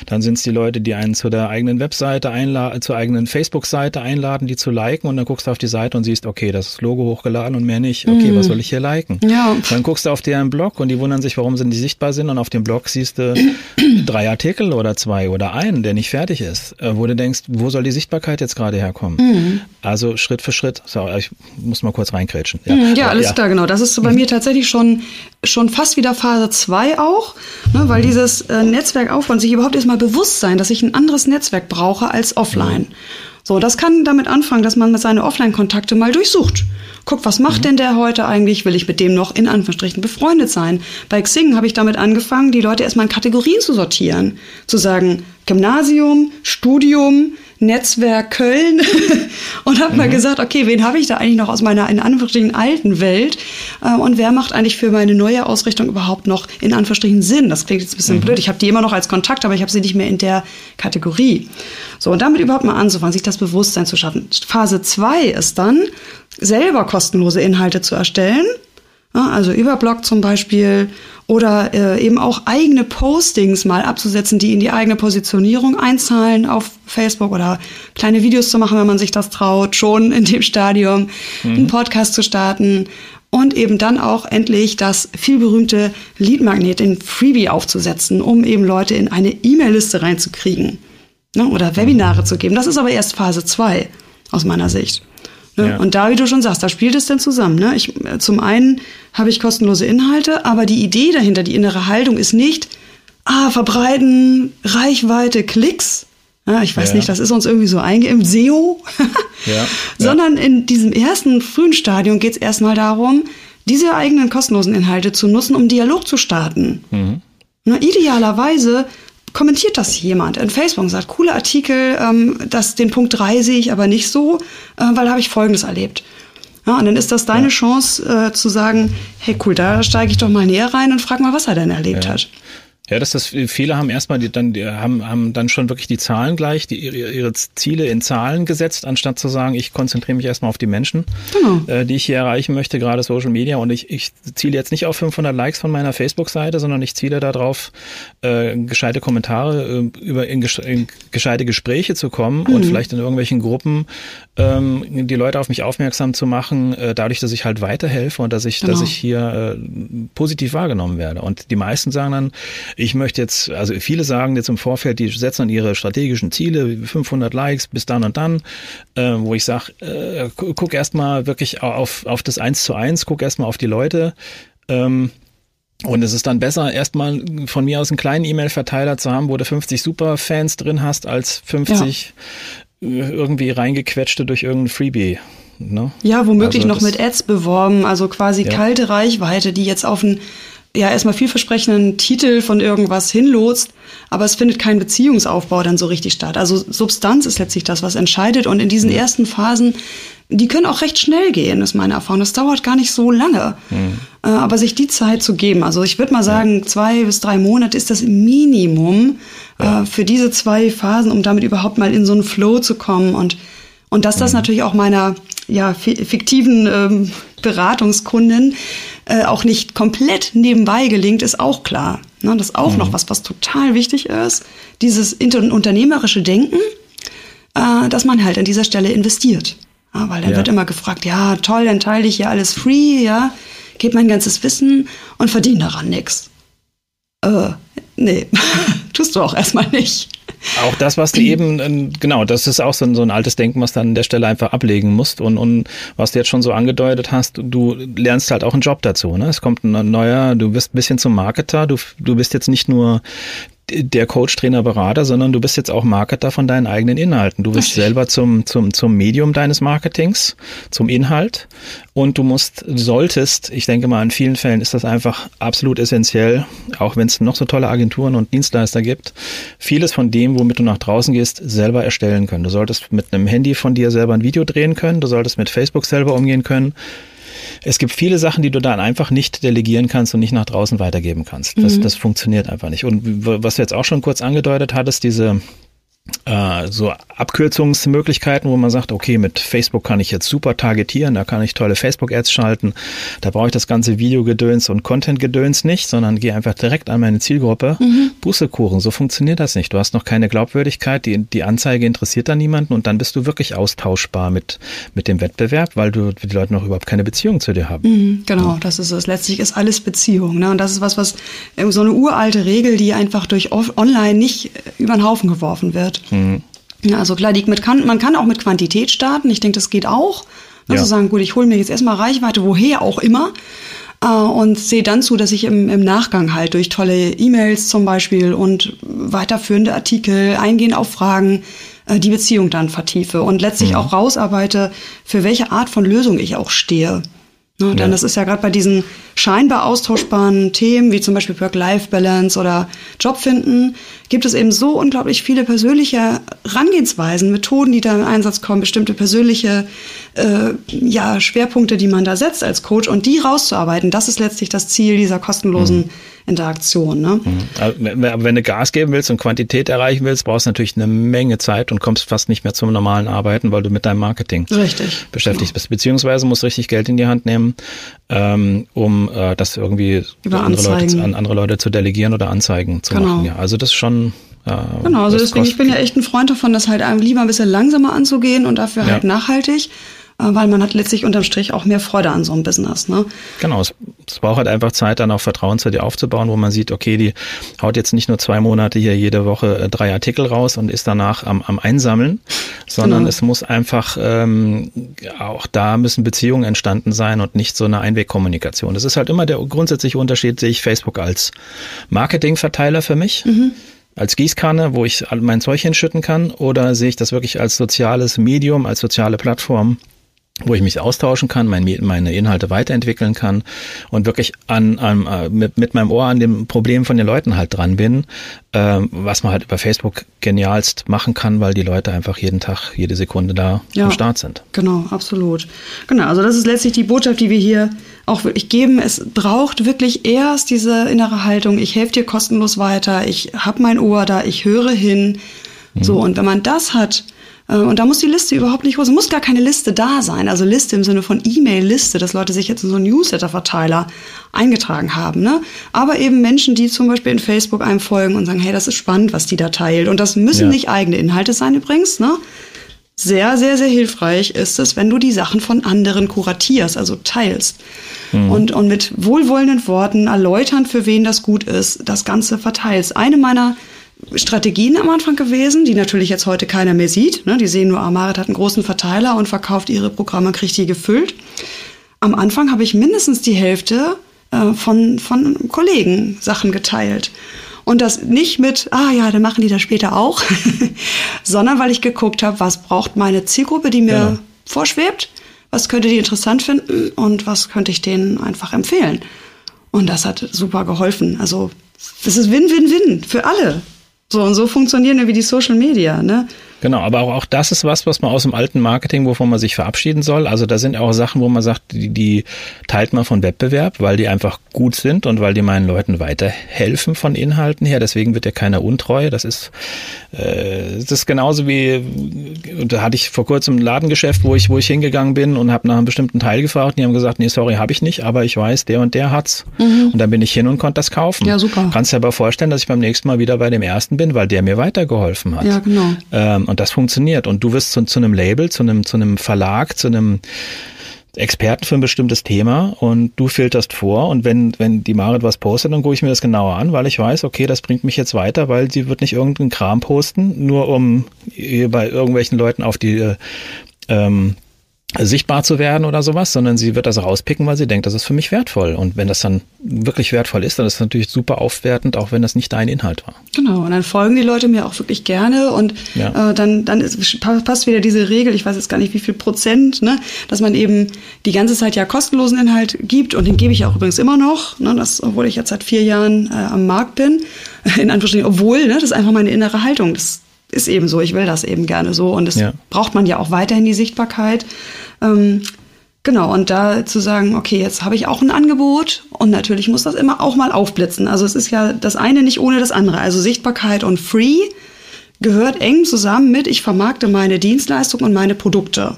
Dann sind es die Leute, die einen zu der eigenen Webseite einladen, zur eigenen Facebook-Seite einladen, die zu liken und dann guckst du auf die Seite und siehst, okay, das ist Logo hochgeladen und mehr nicht. Okay, mhm. was soll ich hier liken? Ja. Dann guckst du auf deren Blog und die wundern sich, warum sie nicht sichtbar sind und auf dem Blog siehst du drei Artikel oder zwei oder einen, der nicht fertig ist, äh, wo du denkst, wo soll die Sichtbarkeit jetzt gerade herkommen? Mhm. Also Schritt für Schritt. So, ich muss mal kurz reinkrätschen. Ja, mhm, ja alles ja. klar, genau. Das ist bei mhm. mir tatsächlich schon, schon fast wieder Phase 2 auch, ne, weil dieses äh, Netzwerk aufbauen, sich überhaupt erstmal bewusst sein, dass ich ein anderes Netzwerk brauche als offline. So, das kann damit anfangen, dass man seine Offline-Kontakte mal durchsucht. Guck, was macht mhm. denn der heute eigentlich? Will ich mit dem noch in Anführungsstrichen befreundet sein? Bei Xing habe ich damit angefangen, die Leute erstmal in Kategorien zu sortieren. Zu sagen, Gymnasium, Studium, Netzwerk Köln und habe mhm. mal gesagt, okay, wen habe ich da eigentlich noch aus meiner in Anführungsstrichen alten Welt äh, und wer macht eigentlich für meine neue Ausrichtung überhaupt noch in Anführungsstrichen Sinn? Das klingt jetzt ein bisschen mhm. blöd. Ich habe die immer noch als Kontakt, aber ich habe sie nicht mehr in der Kategorie. So, und damit überhaupt mal anzufangen, sich das Bewusstsein zu schaffen. Phase zwei ist dann, selber kostenlose Inhalte zu erstellen. Also über Blog zum Beispiel oder äh, eben auch eigene Postings mal abzusetzen, die in die eigene Positionierung einzahlen auf Facebook oder kleine Videos zu machen, wenn man sich das traut, schon in dem Stadium, mhm. einen Podcast zu starten und eben dann auch endlich das vielberühmte Lead-Magnet in Freebie aufzusetzen, um eben Leute in eine E-Mail-Liste reinzukriegen ne, oder Webinare mhm. zu geben. Das ist aber erst Phase zwei aus meiner Sicht. Ne? Ja. Und da, wie du schon sagst, da spielt es denn zusammen. Ne? Ich, äh, zum einen habe ich kostenlose Inhalte, aber die Idee dahinter, die innere Haltung ist nicht, ah, verbreiten, Reichweite, Klicks. Ja, ich weiß ja. nicht, das ist uns irgendwie so eingeimpft, SEO. ja, Sondern in diesem ersten frühen Stadium geht es erstmal darum, diese eigenen kostenlosen Inhalte zu nutzen, um Dialog zu starten. Mhm. Na, idealerweise kommentiert das jemand in Facebook und sagt, coole Artikel, ähm, das, den Punkt 3 sehe ich aber nicht so, äh, weil da habe ich Folgendes erlebt. Ja, und dann ist das deine ja. Chance äh, zu sagen, hey cool, da steige ich doch mal näher rein und frag mal, was er denn erlebt ja. hat. Ja, dass das viele haben erstmal die dann die haben haben dann schon wirklich die Zahlen gleich, die ihre, ihre Ziele in Zahlen gesetzt, anstatt zu sagen, ich konzentriere mich erstmal auf die Menschen, genau. äh, die ich hier erreichen möchte, gerade Social Media und ich, ich ziele jetzt nicht auf 500 Likes von meiner Facebook-Seite, sondern ich ziele darauf äh, gescheite Kommentare äh, über in, in gescheite Gespräche zu kommen mhm. und vielleicht in irgendwelchen Gruppen ähm, die Leute auf mich aufmerksam zu machen, äh, dadurch, dass ich halt weiterhelfe und dass ich genau. dass ich hier äh, positiv wahrgenommen werde und die meisten sagen dann ich möchte jetzt, also viele sagen jetzt im Vorfeld, die setzen dann ihre strategischen Ziele, 500 Likes bis dann und dann, äh, wo ich sage, äh, guck erstmal wirklich auf, auf das Eins zu eins, guck erstmal auf die Leute. Ähm, und es ist dann besser, erstmal von mir aus einen kleinen E-Mail-Verteiler zu haben, wo du 50 Superfans drin hast, als 50 ja. irgendwie reingequetschte durch irgendein Freebie. Ne? Ja, womöglich also noch mit Ads beworben, also quasi ja. kalte Reichweite, die jetzt auf ein ja erstmal vielversprechenden Titel von irgendwas hinlotst, aber es findet kein Beziehungsaufbau dann so richtig statt. Also Substanz ist letztlich das, was entscheidet. Und in diesen ersten Phasen, die können auch recht schnell gehen, ist meine Erfahrung. Das dauert gar nicht so lange. Mhm. Aber sich die Zeit zu geben, also ich würde mal sagen, zwei bis drei Monate ist das Minimum äh, ja. für diese zwei Phasen, um damit überhaupt mal in so einen Flow zu kommen und und dass das mhm. natürlich auch meiner ja, fiktiven ähm, Beratungskundin äh, auch nicht komplett nebenbei gelingt, ist auch klar. Ne, das ist auch mhm. noch was, was total wichtig ist. Dieses unternehmerische Denken, äh, dass man halt an dieser Stelle investiert. Ja, weil dann ja. wird immer gefragt, ja, toll, dann teile ich ja alles free, ja, gebe mein ganzes Wissen und verdiene daran nichts. Äh, nee, tust du auch erstmal nicht. Auch das, was du eben, ähm, genau, das ist auch so ein, so ein altes Denken, was du an der Stelle einfach ablegen musst. Und, und was du jetzt schon so angedeutet hast, du lernst halt auch einen Job dazu. Ne? Es kommt ein neuer, du wirst ein bisschen zum Marketer, du, du bist jetzt nicht nur der Coach, Trainer, Berater, sondern du bist jetzt auch Marketer von deinen eigenen Inhalten. Du bist selber zum, zum, zum Medium deines Marketings, zum Inhalt und du musst, solltest, ich denke mal, in vielen Fällen ist das einfach absolut essentiell, auch wenn es noch so tolle Agenturen und Dienstleister gibt, vieles von dem, womit du nach draußen gehst, selber erstellen können. Du solltest mit einem Handy von dir selber ein Video drehen können, du solltest mit Facebook selber umgehen können es gibt viele Sachen, die du dann einfach nicht delegieren kannst und nicht nach draußen weitergeben kannst. Das, mhm. das funktioniert einfach nicht. Und was du jetzt auch schon kurz angedeutet hattest, diese äh, so Abkürzungsmöglichkeiten, wo man sagt, okay, mit Facebook kann ich jetzt super targetieren, da kann ich tolle Facebook-Ads schalten, da brauche ich das ganze Videogedöns und Content-Gedöns nicht, sondern gehe einfach direkt an meine Zielgruppe, mhm. Bußekuchen, so funktioniert das nicht. Du hast noch keine Glaubwürdigkeit, die, die Anzeige interessiert dann niemanden und dann bist du wirklich austauschbar mit, mit dem Wettbewerb, weil du, die Leute noch überhaupt keine Beziehung zu dir haben. Mhm, genau, ja. das ist es. Letztlich ist alles Beziehung. Ne? Und das ist was, was so eine uralte Regel, die einfach durch Online nicht über den Haufen geworfen wird. Mhm. Also klar, die mit kann, man kann auch mit Quantität starten. Ich denke, das geht auch. Also ja. sagen, gut, ich hole mir jetzt erstmal Reichweite, woher auch immer. Äh, und sehe dann zu, dass ich im, im Nachgang halt durch tolle E-Mails zum Beispiel und weiterführende Artikel, eingehen auf Fragen, äh, die Beziehung dann vertiefe und letztlich mhm. auch rausarbeite, für welche Art von Lösung ich auch stehe. Ne, denn ja. das ist ja gerade bei diesen scheinbar austauschbaren Themen, wie zum Beispiel Work-Life-Balance oder Job finden, gibt es eben so unglaublich viele persönliche Herangehensweisen, Methoden, die da im Einsatz kommen, bestimmte persönliche äh, ja, Schwerpunkte, die man da setzt als Coach und die rauszuarbeiten. Das ist letztlich das Ziel dieser kostenlosen mhm. Interaktion. Ne? Mhm. Aber wenn du Gas geben willst und Quantität erreichen willst, brauchst du natürlich eine Menge Zeit und kommst fast nicht mehr zum normalen Arbeiten, weil du mit deinem Marketing richtig, beschäftigt genau. bist. Beziehungsweise musst richtig Geld in die Hand nehmen, ähm, um äh, das irgendwie andere Leute, an andere Leute zu delegieren oder Anzeigen zu genau. machen. Ja, also das ist schon ja, genau, also deswegen, ich bin ja echt ein Freund davon, das halt lieber ein bisschen langsamer anzugehen und dafür ja. halt nachhaltig. Äh, weil man hat letztlich unterm Strich auch mehr Freude an so einem Business. Ne? Genau, es, es braucht halt einfach Zeit, dann auch Vertrauen zu dir aufzubauen, wo man sieht, okay, die haut jetzt nicht nur zwei Monate hier jede Woche äh, drei Artikel raus und ist danach am, am Einsammeln, sondern genau. es muss einfach ähm, auch da müssen Beziehungen entstanden sein und nicht so eine Einwegkommunikation. Das ist halt immer der grundsätzliche Unterschied, sehe ich Facebook als Marketingverteiler für mich. Mhm als Gießkanne, wo ich mein Zeug hinschütten kann, oder sehe ich das wirklich als soziales Medium, als soziale Plattform, wo ich mich austauschen kann, mein, meine Inhalte weiterentwickeln kann und wirklich an, an äh, mit, mit meinem Ohr an dem Problem von den Leuten halt dran bin, äh, was man halt über Facebook genialst machen kann, weil die Leute einfach jeden Tag, jede Sekunde da ja, am Start sind. Genau, absolut. Genau, also das ist letztlich die Botschaft, die wir hier auch wirklich geben. Es braucht wirklich erst diese innere Haltung, ich helfe dir kostenlos weiter, ich habe mein Ohr da, ich höre hin. Mhm. So, und wenn man das hat, und da muss die Liste überhaupt nicht groß, muss gar keine Liste da sein. Also Liste im Sinne von E-Mail-Liste, dass Leute sich jetzt in so einen Newsletter-Verteiler eingetragen haben. Ne? Aber eben Menschen, die zum Beispiel in Facebook einem folgen und sagen, hey, das ist spannend, was die da teilt. Und das müssen ja. nicht eigene Inhalte sein übrigens. Ne? Sehr, sehr, sehr hilfreich ist es, wenn du die Sachen von anderen kuratierst, also teilst. Mhm. Und, und mit wohlwollenden Worten erläutern, für wen das gut ist, das Ganze verteilst. Eine meiner Strategien am Anfang gewesen, die natürlich jetzt heute keiner mehr sieht. Ne? Die sehen nur, Amaret hat einen großen Verteiler und verkauft ihre Programme kriegt die gefüllt. Am Anfang habe ich mindestens die Hälfte äh, von, von Kollegen Sachen geteilt. Und das nicht mit, ah ja, dann machen die das später auch, sondern weil ich geguckt habe, was braucht meine Zielgruppe, die mir ja. vorschwebt, was könnte die interessant finden und was könnte ich denen einfach empfehlen. Und das hat super geholfen. Also das ist Win-Win-Win für alle. So und so funktionieren irgendwie die Social Media, ne? Genau, aber auch, auch das ist was, was man aus dem alten Marketing, wovon man sich verabschieden soll. Also da sind auch Sachen, wo man sagt, die, die teilt man von Wettbewerb, weil die einfach gut sind und weil die meinen Leuten weiterhelfen von Inhalten her. Deswegen wird ja keiner untreu. Das ist, äh, das ist genauso wie, da hatte ich vor kurzem ein Ladengeschäft, wo ich, wo ich hingegangen bin und habe nach einem bestimmten Teil gefragt. Und die haben gesagt, nee, sorry, habe ich nicht, aber ich weiß, der und der hat's. Mhm. Und dann bin ich hin und konnte das kaufen. Ja, super. Kannst dir aber vorstellen, dass ich beim nächsten Mal wieder bei dem ersten bin, weil der mir weitergeholfen hat. Ja, genau. Ähm, und das funktioniert. Und du wirst zu, zu einem Label, zu einem, zu einem Verlag, zu einem Experten für ein bestimmtes Thema und du filterst vor und wenn, wenn die Marit was postet, dann gucke ich mir das genauer an, weil ich weiß, okay, das bringt mich jetzt weiter, weil sie wird nicht irgendeinen Kram posten, nur um bei irgendwelchen Leuten auf die ähm, sichtbar zu werden oder sowas, sondern sie wird das rauspicken, weil sie denkt, das ist für mich wertvoll. Und wenn das dann wirklich wertvoll ist, dann ist es natürlich super aufwertend, auch wenn das nicht dein Inhalt war. Genau, und dann folgen die Leute mir auch wirklich gerne und ja. äh, dann, dann ist, passt wieder diese Regel, ich weiß jetzt gar nicht wie viel Prozent, ne, dass man eben die ganze Zeit ja kostenlosen Inhalt gibt und den gebe ich auch übrigens immer noch, ne, das, obwohl ich jetzt seit vier Jahren äh, am Markt bin, in Anführungsstrichen, obwohl, ne, das ist einfach meine innere Haltung, das ist eben so, ich will das eben gerne so. Und das ja. braucht man ja auch weiterhin die Sichtbarkeit. Ähm, genau, und da zu sagen, okay, jetzt habe ich auch ein Angebot und natürlich muss das immer auch mal aufblitzen. Also es ist ja das eine nicht ohne das andere. Also Sichtbarkeit und Free gehört eng zusammen mit, ich vermarkte meine Dienstleistung und meine Produkte.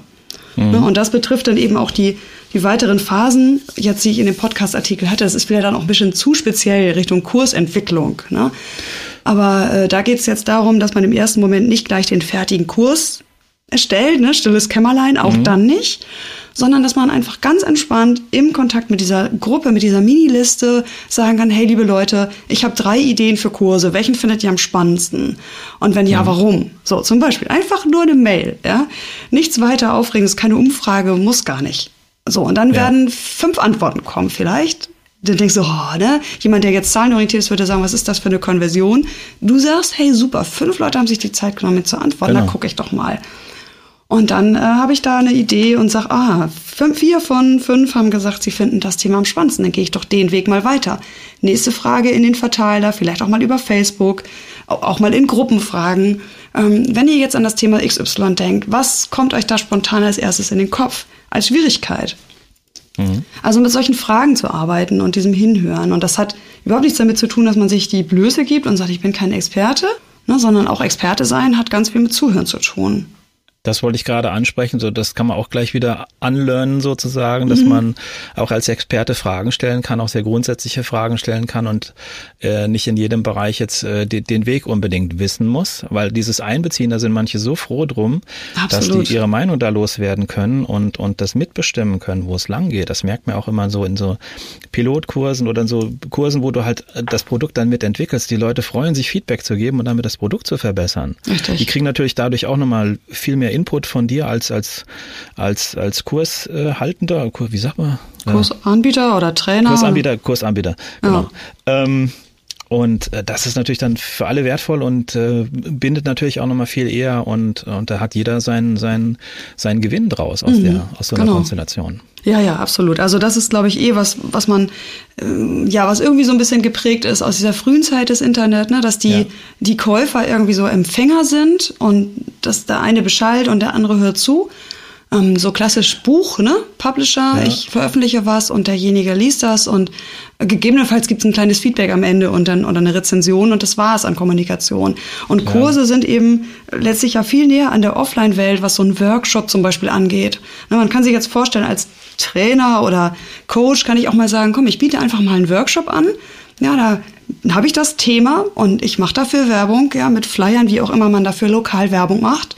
Mhm. Ne, und das betrifft dann eben auch die, die weiteren Phasen, jetzt die ich in dem Podcast-Artikel hatte. Das ist wieder dann auch ein bisschen zu speziell Richtung Kursentwicklung. Ne? Aber äh, da geht es jetzt darum, dass man im ersten Moment nicht gleich den fertigen Kurs erstellt, ne, stilles Kämmerlein, auch mhm. dann nicht, sondern dass man einfach ganz entspannt im Kontakt mit dieser Gruppe, mit dieser Mini-Liste sagen kann, hey liebe Leute, ich habe drei Ideen für Kurse, welchen findet ihr am spannendsten? Und wenn ja, mhm. warum? So, zum Beispiel einfach nur eine Mail, ja, nichts weiter Aufregendes, keine Umfrage, muss gar nicht. So, und dann ja. werden fünf Antworten kommen vielleicht dann denkst du, oh, ne? Jemand, der jetzt zahlenorientiert ist, würde sagen, was ist das für eine Konversion? Du sagst, hey, super, fünf Leute haben sich die Zeit genommen, mir zu antworten, genau. da gucke ich doch mal. Und dann äh, habe ich da eine Idee und sage, ah, fünf, vier von fünf haben gesagt, sie finden das Thema am spannendsten, dann gehe ich doch den Weg mal weiter. Nächste Frage in den Verteiler, vielleicht auch mal über Facebook, auch mal in Gruppen fragen. Ähm, wenn ihr jetzt an das Thema XY denkt, was kommt euch da spontan als erstes in den Kopf als Schwierigkeit? Mhm. Also mit solchen Fragen zu arbeiten und diesem Hinhören. Und das hat überhaupt nichts damit zu tun, dass man sich die Blöße gibt und sagt, ich bin kein Experte, ne, sondern auch Experte sein hat ganz viel mit Zuhören zu tun. Das wollte ich gerade ansprechen. So, das kann man auch gleich wieder anlernen sozusagen, dass mhm. man auch als Experte Fragen stellen kann, auch sehr grundsätzliche Fragen stellen kann und äh, nicht in jedem Bereich jetzt äh, die, den Weg unbedingt wissen muss, weil dieses Einbeziehen, da sind manche so froh drum, Absolut. dass die ihre Meinung da loswerden können und und das mitbestimmen können, wo es lang geht. Das merkt man auch immer so in so Pilotkursen oder in so Kursen, wo du halt das Produkt dann mitentwickelst. Die Leute freuen sich Feedback zu geben und damit das Produkt zu verbessern. Richtig. Die kriegen natürlich dadurch auch nochmal viel mehr Input von dir als als als als Kurshaltender, wie sagt man? Kursanbieter oder Trainer? Kursanbieter, Kursanbieter, genau. Ja. Ähm, Und äh, das ist natürlich dann für alle wertvoll und äh, bindet natürlich auch nochmal viel eher und, und da hat jeder seinen, seinen, seinen Gewinn draus aus, mhm, der, aus so einer genau. Konstellation. Ja, ja, absolut. Also das ist, glaube ich, eh was, was man, äh, ja, was irgendwie so ein bisschen geprägt ist aus dieser frühen Zeit des Internet, ne, dass die, ja. die Käufer irgendwie so Empfänger sind und dass der eine beschallt und der andere hört zu ähm, so klassisch Buch, ne? Publisher, ja. ich veröffentliche was und derjenige liest das und gegebenenfalls gibt es ein kleines Feedback am Ende und dann oder eine Rezension und das war es an Kommunikation. Und Kurse ja. sind eben letztlich ja viel näher an der Offline-Welt, was so ein Workshop zum Beispiel angeht. Ne, man kann sich jetzt vorstellen, als Trainer oder Coach kann ich auch mal sagen, komm, ich biete einfach mal einen Workshop an. Ja, da habe ich das Thema und ich mache dafür Werbung, ja, mit Flyern, wie auch immer man dafür lokal Werbung macht.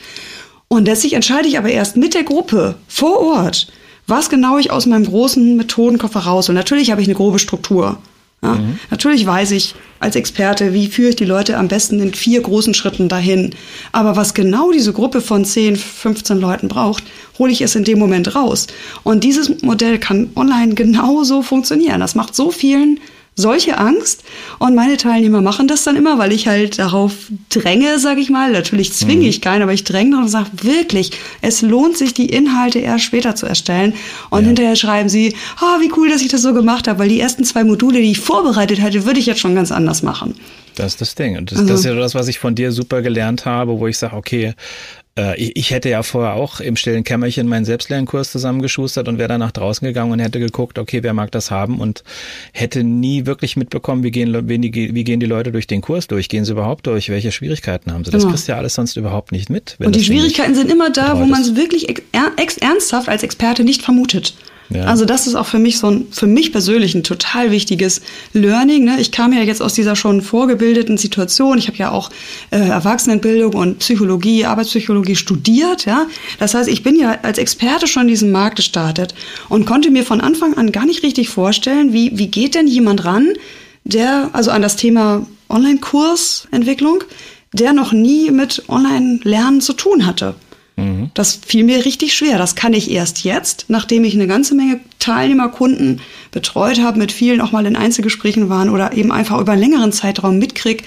Und letztlich entscheide ich aber erst mit der Gruppe vor Ort, was genau ich aus meinem großen Methodenkoffer raus. Und natürlich habe ich eine grobe Struktur. Ja? Mhm. Natürlich weiß ich als Experte, wie führe ich die Leute am besten in vier großen Schritten dahin. Aber was genau diese Gruppe von 10, 15 Leuten braucht, hole ich es in dem Moment raus. Und dieses Modell kann online genauso funktionieren. Das macht so vielen solche Angst. Und meine Teilnehmer machen das dann immer, weil ich halt darauf dränge, sage ich mal. Natürlich zwinge mhm. ich keinen, aber ich dränge darauf und sage wirklich, es lohnt sich, die Inhalte erst später zu erstellen. Und ja. hinterher schreiben sie, ah, oh, wie cool, dass ich das so gemacht habe, weil die ersten zwei Module, die ich vorbereitet hatte, würde ich jetzt schon ganz anders machen. Das ist das Ding. Und das, also, das ist ja das, was ich von dir super gelernt habe, wo ich sage, okay, äh, ich, ich hätte ja vorher auch im stillen Kämmerchen meinen Selbstlernkurs zusammengeschustert und wäre dann nach draußen gegangen und hätte geguckt, okay, wer mag das haben und hätte nie wirklich mitbekommen, wie gehen, wie, wie gehen die Leute durch den Kurs durch, gehen sie überhaupt durch, welche Schwierigkeiten haben sie. Das genau. kriegst du ja alles sonst überhaupt nicht mit. und die Schwierigkeiten sind immer da, wo man es wirklich ernsthaft als Experte nicht vermutet. Also das ist auch für mich so ein, für mich persönlich ein total wichtiges Learning. Ne? Ich kam ja jetzt aus dieser schon vorgebildeten Situation. Ich habe ja auch äh, Erwachsenenbildung und Psychologie, Arbeitspsychologie studiert. Ja, das heißt, ich bin ja als Experte schon in diesem Markt gestartet und konnte mir von Anfang an gar nicht richtig vorstellen, wie wie geht denn jemand ran, der also an das Thema Online-Kursentwicklung, der noch nie mit Online-Lernen zu tun hatte. Das fiel mir richtig schwer. Das kann ich erst jetzt, nachdem ich eine ganze Menge Teilnehmerkunden betreut habe, mit vielen auch mal in Einzelgesprächen waren oder eben einfach über einen längeren Zeitraum mitkrieg,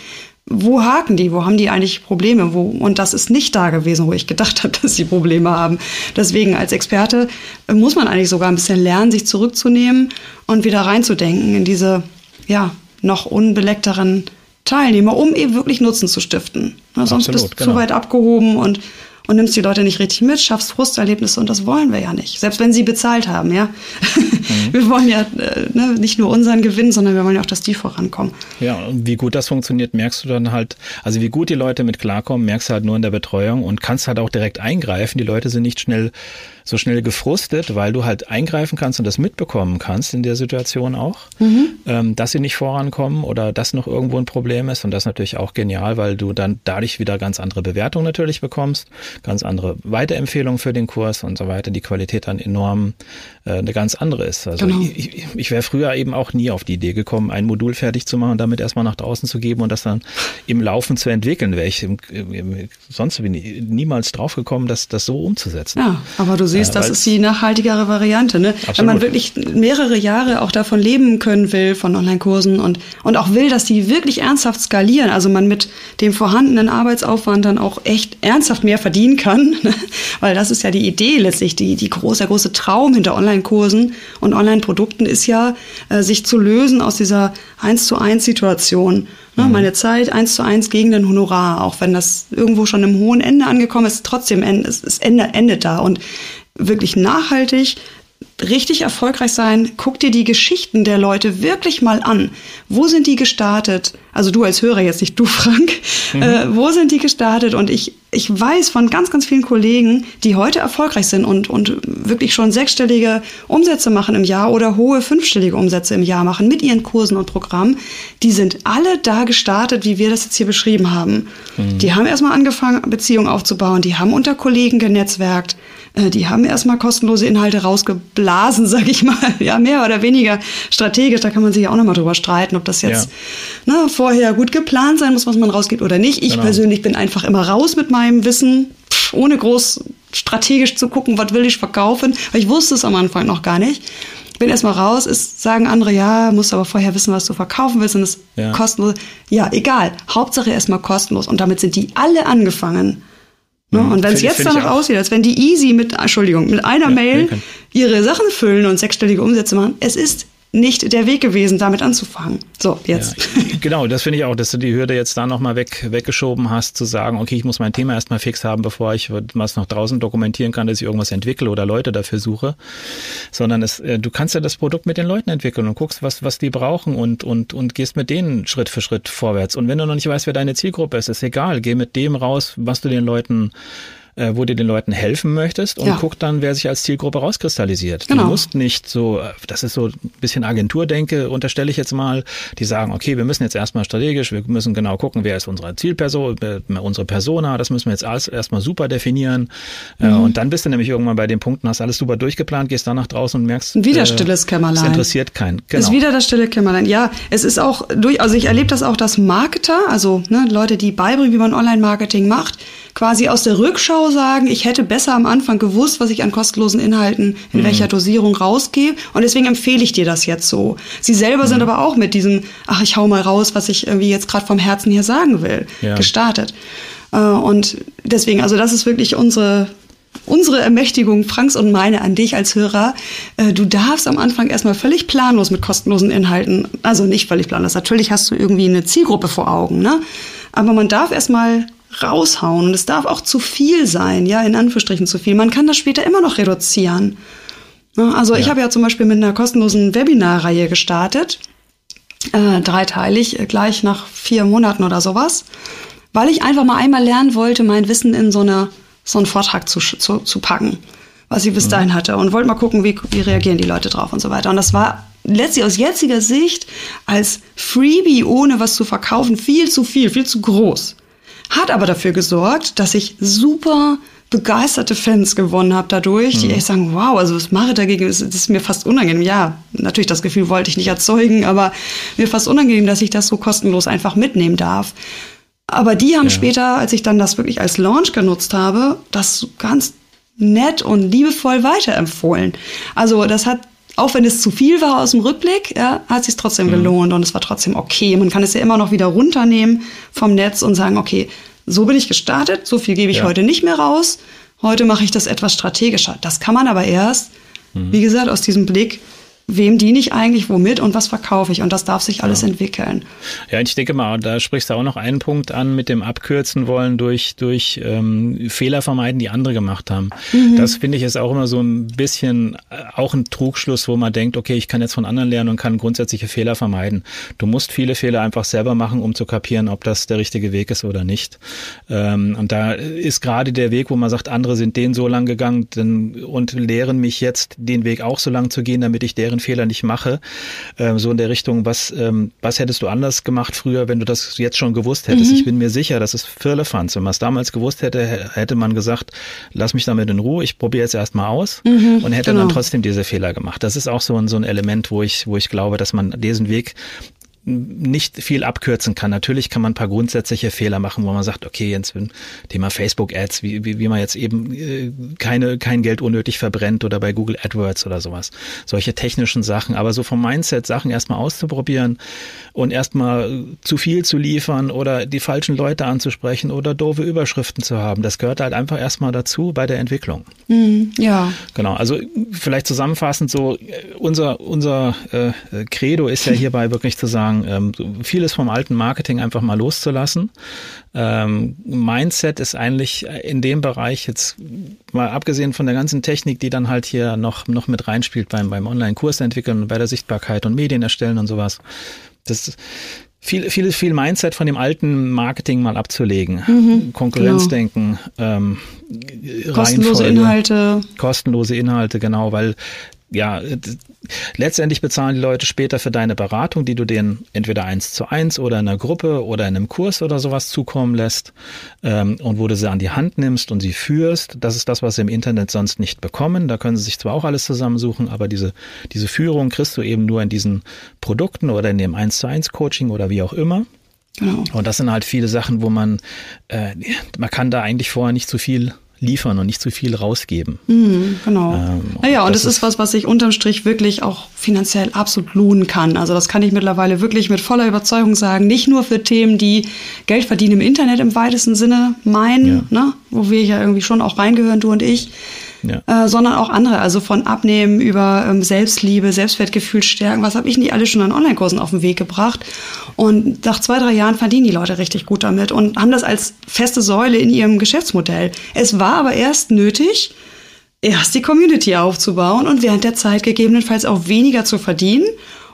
wo haken die, wo haben die eigentlich Probleme, wo, und das ist nicht da gewesen, wo ich gedacht habe, dass sie Probleme haben. Deswegen als Experte muss man eigentlich sogar ein bisschen lernen, sich zurückzunehmen und wieder reinzudenken in diese, ja, noch unbeleckteren Teilnehmer, um eben wirklich Nutzen zu stiften. Na, sonst Absolut, bist du genau. zu weit abgehoben und und nimmst die Leute nicht richtig mit, schaffst Frusterlebnisse und das wollen wir ja nicht. Selbst wenn sie bezahlt haben, ja. Mhm. Wir wollen ja äh, ne, nicht nur unseren Gewinn, sondern wir wollen ja auch, dass die vorankommen. Ja, und wie gut das funktioniert, merkst du dann halt, also wie gut die Leute mit klarkommen, merkst du halt nur in der Betreuung und kannst halt auch direkt eingreifen. Die Leute sind nicht schnell so schnell gefrustet, weil du halt eingreifen kannst und das mitbekommen kannst in der Situation auch, mhm. ähm, dass sie nicht vorankommen oder dass noch irgendwo ein Problem ist. Und das ist natürlich auch genial, weil du dann dadurch wieder ganz andere Bewertungen natürlich bekommst, ganz andere Weiterempfehlungen für den Kurs und so weiter, die Qualität dann enorm äh, eine ganz andere ist. Also genau. ich, ich wäre früher eben auch nie auf die Idee gekommen, ein Modul fertig zu machen, damit erstmal nach draußen zu geben und das dann im Laufen zu entwickeln. Wäre ich sonst bin ich niemals drauf gekommen, das, das so umzusetzen. Ja, aber du siehst, das ist die nachhaltigere Variante. Ne? Wenn man wirklich mehrere Jahre auch davon leben können will, von Online-Kursen und, und auch will, dass die wirklich ernsthaft skalieren, also man mit dem vorhandenen Arbeitsaufwand dann auch echt ernsthaft mehr verdienen kann, ne? weil das ist ja die Idee letztlich, die, die große, der große Traum hinter Online-Kursen und Online-Produkten ist ja, äh, sich zu lösen aus dieser eins zu eins Situation. Ne, mhm. Meine Zeit eins zu eins gegen den Honorar, auch wenn das irgendwo schon im hohen Ende angekommen ist, trotzdem es, es endet, endet da. Und wirklich nachhaltig richtig erfolgreich sein, guck dir die Geschichten der Leute wirklich mal an. Wo sind die gestartet? Also du als Hörer jetzt nicht du, Frank. Mhm. Äh, wo sind die gestartet? Und ich, ich weiß von ganz, ganz vielen Kollegen, die heute erfolgreich sind und, und wirklich schon sechsstellige Umsätze machen im Jahr oder hohe fünfstellige Umsätze im Jahr machen mit ihren Kursen und Programmen. Die sind alle da gestartet, wie wir das jetzt hier beschrieben haben. Mhm. Die haben erstmal angefangen, Beziehungen aufzubauen. Die haben unter Kollegen genetzwerkt die haben erstmal kostenlose Inhalte rausgeblasen, sag ich mal. Ja, mehr oder weniger strategisch. Da kann man sich ja auch nochmal drüber streiten, ob das jetzt ja. ne, vorher gut geplant sein muss, was man rausgibt oder nicht. Ich genau. persönlich bin einfach immer raus mit meinem Wissen, ohne groß strategisch zu gucken, was will ich verkaufen. Weil ich wusste es am Anfang noch gar nicht. bin erstmal raus, ist, sagen andere, ja, musst aber vorher wissen, was du verkaufen willst und es ja. kostenlos. Ja, egal. Hauptsache erstmal kostenlos. Und damit sind die alle angefangen. Ne? Mhm. Und wenn es jetzt danach aussieht, als wenn die easy mit, Entschuldigung, mit einer ja, Mail ihre Sachen füllen und sechsstellige Umsätze machen, es ist nicht der Weg gewesen, damit anzufangen. So, jetzt. Ja, genau, das finde ich auch, dass du die Hürde jetzt da nochmal weg, weggeschoben hast, zu sagen, okay, ich muss mein Thema erstmal fix haben, bevor ich was noch draußen dokumentieren kann, dass ich irgendwas entwickle oder Leute dafür suche. Sondern es, äh, du kannst ja das Produkt mit den Leuten entwickeln und guckst, was, was die brauchen und, und, und gehst mit denen Schritt für Schritt vorwärts. Und wenn du noch nicht weißt, wer deine Zielgruppe ist, ist egal. Geh mit dem raus, was du den Leuten äh, wo du den Leuten helfen möchtest und ja. guck dann, wer sich als Zielgruppe rauskristallisiert. Genau. Du musst nicht so, äh, das ist so ein bisschen Agenturdenke, unterstelle ich jetzt mal, die sagen, okay, wir müssen jetzt erstmal strategisch, wir müssen genau gucken, wer ist unsere Zielperson, unsere Persona, das müssen wir jetzt alles erstmal super definieren. Äh, mhm. Und dann bist du nämlich irgendwann bei den Punkten, hast alles super durchgeplant, gehst dann nach draußen und merkst, wieder äh, stilles Kämmerlein. Es interessiert keinen. Genau. Ist wieder das stille Kämmerlein. Ja, es ist auch durch, also ich erlebe das auch, dass Marketer, also ne, Leute, die beibringen, wie man Online-Marketing macht, quasi aus der Rückschau sagen, ich hätte besser am Anfang gewusst, was ich an kostenlosen Inhalten in mhm. welcher Dosierung rausgebe. Und deswegen empfehle ich dir das jetzt so. Sie selber mhm. sind aber auch mit diesem, ach, ich hau mal raus, was ich irgendwie jetzt gerade vom Herzen hier sagen will, ja. gestartet. Äh, und deswegen, also das ist wirklich unsere unsere Ermächtigung, Franks und meine, an dich als Hörer. Äh, du darfst am Anfang erstmal völlig planlos mit kostenlosen Inhalten, also nicht völlig planlos, natürlich hast du irgendwie eine Zielgruppe vor Augen, ne? Aber man darf erstmal raushauen. Und es darf auch zu viel sein, ja, in Anführungsstrichen zu viel. Man kann das später immer noch reduzieren. Also ja. ich habe ja zum Beispiel mit einer kostenlosen Webinarreihe gestartet, äh, dreiteilig, äh, gleich nach vier Monaten oder sowas, weil ich einfach mal einmal lernen wollte, mein Wissen in so, eine, so einen Vortrag zu, zu, zu packen, was ich bis mhm. dahin hatte und wollte mal gucken, wie, wie reagieren die Leute drauf und so weiter. Und das war letztlich aus jetziger Sicht als Freebie, ohne was zu verkaufen, viel zu viel, viel zu groß. Hat aber dafür gesorgt, dass ich super begeisterte Fans gewonnen habe dadurch, die mhm. echt sagen, wow, also was mache ich dagegen, das ist mir fast unangenehm. Ja, natürlich das Gefühl wollte ich nicht erzeugen, aber mir fast unangenehm, dass ich das so kostenlos einfach mitnehmen darf. Aber die haben ja. später, als ich dann das wirklich als Launch genutzt habe, das ganz nett und liebevoll weiterempfohlen. Also das hat auch wenn es zu viel war aus dem Rückblick, ja, hat sich trotzdem mhm. gelohnt und es war trotzdem okay. Man kann es ja immer noch wieder runternehmen vom Netz und sagen, okay, so bin ich gestartet, so viel gebe ich ja. heute nicht mehr raus. Heute mache ich das etwas strategischer. Das kann man aber erst, mhm. wie gesagt, aus diesem Blick, wem diene ich eigentlich womit und was verkaufe ich und das darf sich alles ja. entwickeln. Ja, ich denke mal, da sprichst du auch noch einen Punkt an mit dem Abkürzen wollen durch, durch ähm, Fehler vermeiden, die andere gemacht haben. Mhm. Das finde ich ist auch immer so ein bisschen äh, auch ein Trugschluss, wo man denkt, okay, ich kann jetzt von anderen lernen und kann grundsätzliche Fehler vermeiden. Du musst viele Fehler einfach selber machen, um zu kapieren, ob das der richtige Weg ist oder nicht. Ähm, und da ist gerade der Weg, wo man sagt, andere sind den so lang gegangen denn, und lehren mich jetzt, den Weg auch so lang zu gehen, damit ich deren Fehler nicht mache. Ähm, so in der Richtung, was, ähm, was hättest du anders gemacht früher, wenn du das jetzt schon gewusst hättest? Mhm. Ich bin mir sicher, das ist Firlefanz. Wenn man es damals gewusst hätte, hätte man gesagt, lass mich damit in Ruhe, ich probiere jetzt erstmal aus mhm, und hätte genau. dann trotzdem diese Fehler gemacht. Das ist auch so ein, so ein Element, wo ich, wo ich glaube, dass man diesen Weg nicht viel abkürzen kann. Natürlich kann man ein paar grundsätzliche Fehler machen, wo man sagt, okay, jetzt Thema Facebook-Ads, wie, wie, wie man jetzt eben äh, keine, kein Geld unnötig verbrennt oder bei Google AdWords oder sowas. Solche technischen Sachen. Aber so vom Mindset Sachen erstmal auszuprobieren und erstmal zu viel zu liefern oder die falschen Leute anzusprechen oder doofe Überschriften zu haben, das gehört halt einfach erstmal dazu bei der Entwicklung. Mm, ja. Genau. Also vielleicht zusammenfassend so, unser, unser äh, Credo ist ja hierbei wirklich zu sagen, sagen, ähm, vieles vom alten Marketing einfach mal loszulassen. Ähm, Mindset ist eigentlich in dem Bereich jetzt mal abgesehen von der ganzen Technik, die dann halt hier noch, noch mit reinspielt beim, beim Online-Kurs entwickeln und bei der Sichtbarkeit und Medien erstellen und sowas. Das viel, viel, viel Mindset von dem alten Marketing mal abzulegen. Mhm, Konkurrenzdenken, genau. ähm, kostenlose Inhalte. Kostenlose Inhalte, genau, weil ja, letztendlich bezahlen die Leute später für deine Beratung, die du denen entweder eins zu eins oder in einer Gruppe oder in einem Kurs oder sowas zukommen lässt ähm, und wo du sie an die Hand nimmst und sie führst. Das ist das, was sie im Internet sonst nicht bekommen. Da können sie sich zwar auch alles zusammensuchen, aber diese, diese Führung kriegst du eben nur in diesen Produkten oder in dem eins zu eins Coaching oder wie auch immer. Genau. Und das sind halt viele Sachen, wo man, äh, man kann da eigentlich vorher nicht zu viel liefern und nicht zu viel rausgeben. Mhm, genau. Ähm, naja, und das, das ist was, was sich unterm Strich wirklich auch finanziell absolut lohnen kann. Also das kann ich mittlerweile wirklich mit voller Überzeugung sagen. Nicht nur für Themen, die Geld verdienen im Internet im weitesten Sinne meinen, ja. ne? wo wir ja irgendwie schon auch reingehören, du und ich, äh, sondern auch andere, also von Abnehmen über ähm, Selbstliebe, Selbstwertgefühl stärken. Was habe ich nicht alles schon an Online-Kursen auf den Weg gebracht? Und nach zwei, drei Jahren verdienen die Leute richtig gut damit und haben das als feste Säule in ihrem Geschäftsmodell. Es war aber erst nötig, erst die Community aufzubauen und während der Zeit gegebenenfalls auch weniger zu verdienen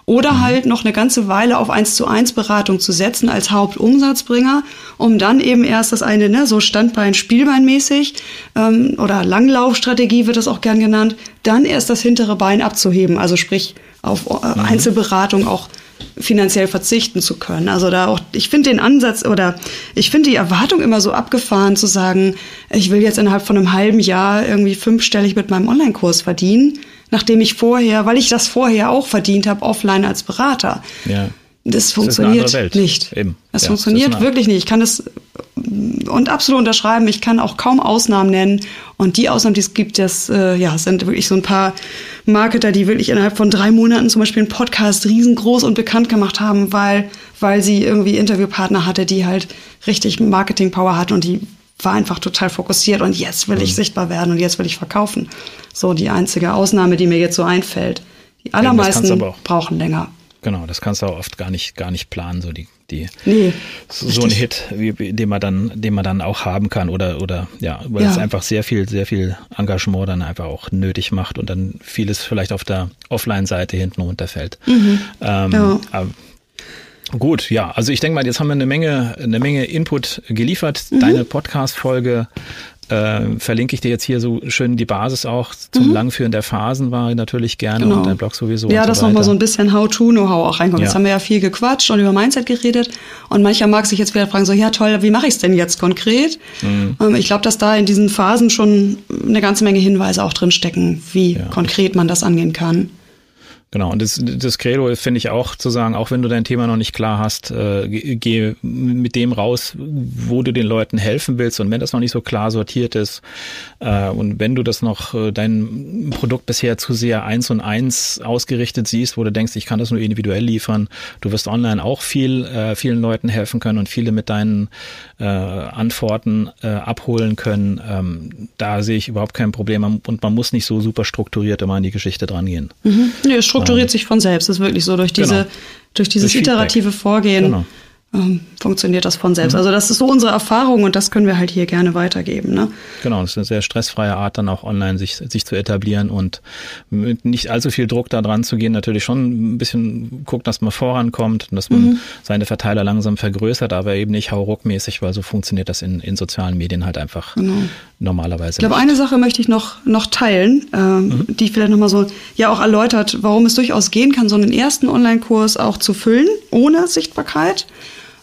oder halt noch eine ganze Weile auf 1 zu 1 Beratung zu setzen als Hauptumsatzbringer, um dann eben erst das eine, ne, so Standbein, Spielbein mäßig ähm, oder Langlaufstrategie wird das auch gern genannt, dann erst das hintere Bein abzuheben, also sprich auf äh, mhm. Einzelberatung auch finanziell verzichten zu können. Also da auch, ich finde den Ansatz oder ich finde die Erwartung immer so abgefahren zu sagen, ich will jetzt innerhalb von einem halben Jahr irgendwie fünfstellig mit meinem Online-Kurs verdienen nachdem ich vorher, weil ich das vorher auch verdient habe, offline als Berater. Ja. Das funktioniert das nicht. Eben. Das ja, funktioniert das wirklich nicht. Ich kann das und absolut unterschreiben. Ich kann auch kaum Ausnahmen nennen. Und die Ausnahmen, die es gibt, das äh, ja, sind wirklich so ein paar Marketer, die wirklich innerhalb von drei Monaten zum Beispiel einen Podcast riesengroß und bekannt gemacht haben, weil, weil sie irgendwie Interviewpartner hatte, die halt richtig Marketing-Power hatten und die war einfach total fokussiert und jetzt will ich mhm. sichtbar werden und jetzt will ich verkaufen. So die einzige Ausnahme, die mir jetzt so einfällt. Die allermeisten ja, brauchen länger. Genau, das kannst du auch oft gar nicht, gar nicht planen, so die, die nee, so, so ein Hit, wie, den man dann, den man dann auch haben kann oder, oder ja, weil ja. es einfach sehr viel, sehr viel Engagement dann einfach auch nötig macht und dann vieles vielleicht auf der Offline-Seite hinten runterfällt. Mhm. Ähm, ja. Gut, ja, also ich denke mal, jetzt haben wir eine Menge, eine Menge Input geliefert. Mhm. Deine Podcast-Folge äh, verlinke ich dir jetzt hier so schön die Basis auch zum mhm. Langführen der Phasen war natürlich gerne genau. und dein Blog sowieso. Ja, dass so nochmal so ein bisschen How-to-Know-how auch reinkommt. Ja. Jetzt haben wir ja viel gequatscht und über Mindset geredet und mancher mag sich jetzt wieder fragen, so ja toll, wie mache ich es denn jetzt konkret? Mhm. Ähm, ich glaube, dass da in diesen Phasen schon eine ganze Menge Hinweise auch drin stecken, wie ja. konkret man das angehen kann. Genau, und das, das Credo finde ich auch zu sagen, auch wenn du dein Thema noch nicht klar hast, äh, geh mit dem raus, wo du den Leuten helfen willst. Und wenn das noch nicht so klar sortiert ist äh, und wenn du das noch, äh, dein Produkt bisher zu sehr eins und eins ausgerichtet siehst, wo du denkst, ich kann das nur individuell liefern, du wirst online auch viel, äh, vielen Leuten helfen können und viele mit deinen äh, Antworten äh, abholen können. Ähm, da sehe ich überhaupt kein Problem und man muss nicht so super strukturiert immer an die Geschichte dran gehen. Mhm. Nee, strukturiert sich von selbst. Das ist wirklich so durch diese, genau. durch dieses durch iterative Vorgehen. Genau ähm, funktioniert das von selbst. Mhm. Also das ist so unsere Erfahrung und das können wir halt hier gerne weitergeben. Ne? Genau, das ist eine sehr stressfreie Art, dann auch online sich, sich zu etablieren und mit nicht allzu viel Druck da dran zu gehen. Natürlich schon ein bisschen guckt, dass man vorankommt und dass man mhm. seine Verteiler langsam vergrößert, aber eben nicht hauruckmäßig, weil so funktioniert das in, in sozialen Medien halt einfach genau. Normalerweise. Ich glaube, eine Sache möchte ich noch, noch teilen, ähm, mhm. die vielleicht nochmal so ja auch erläutert, warum es durchaus gehen kann, so einen ersten Online-Kurs auch zu füllen, ohne Sichtbarkeit.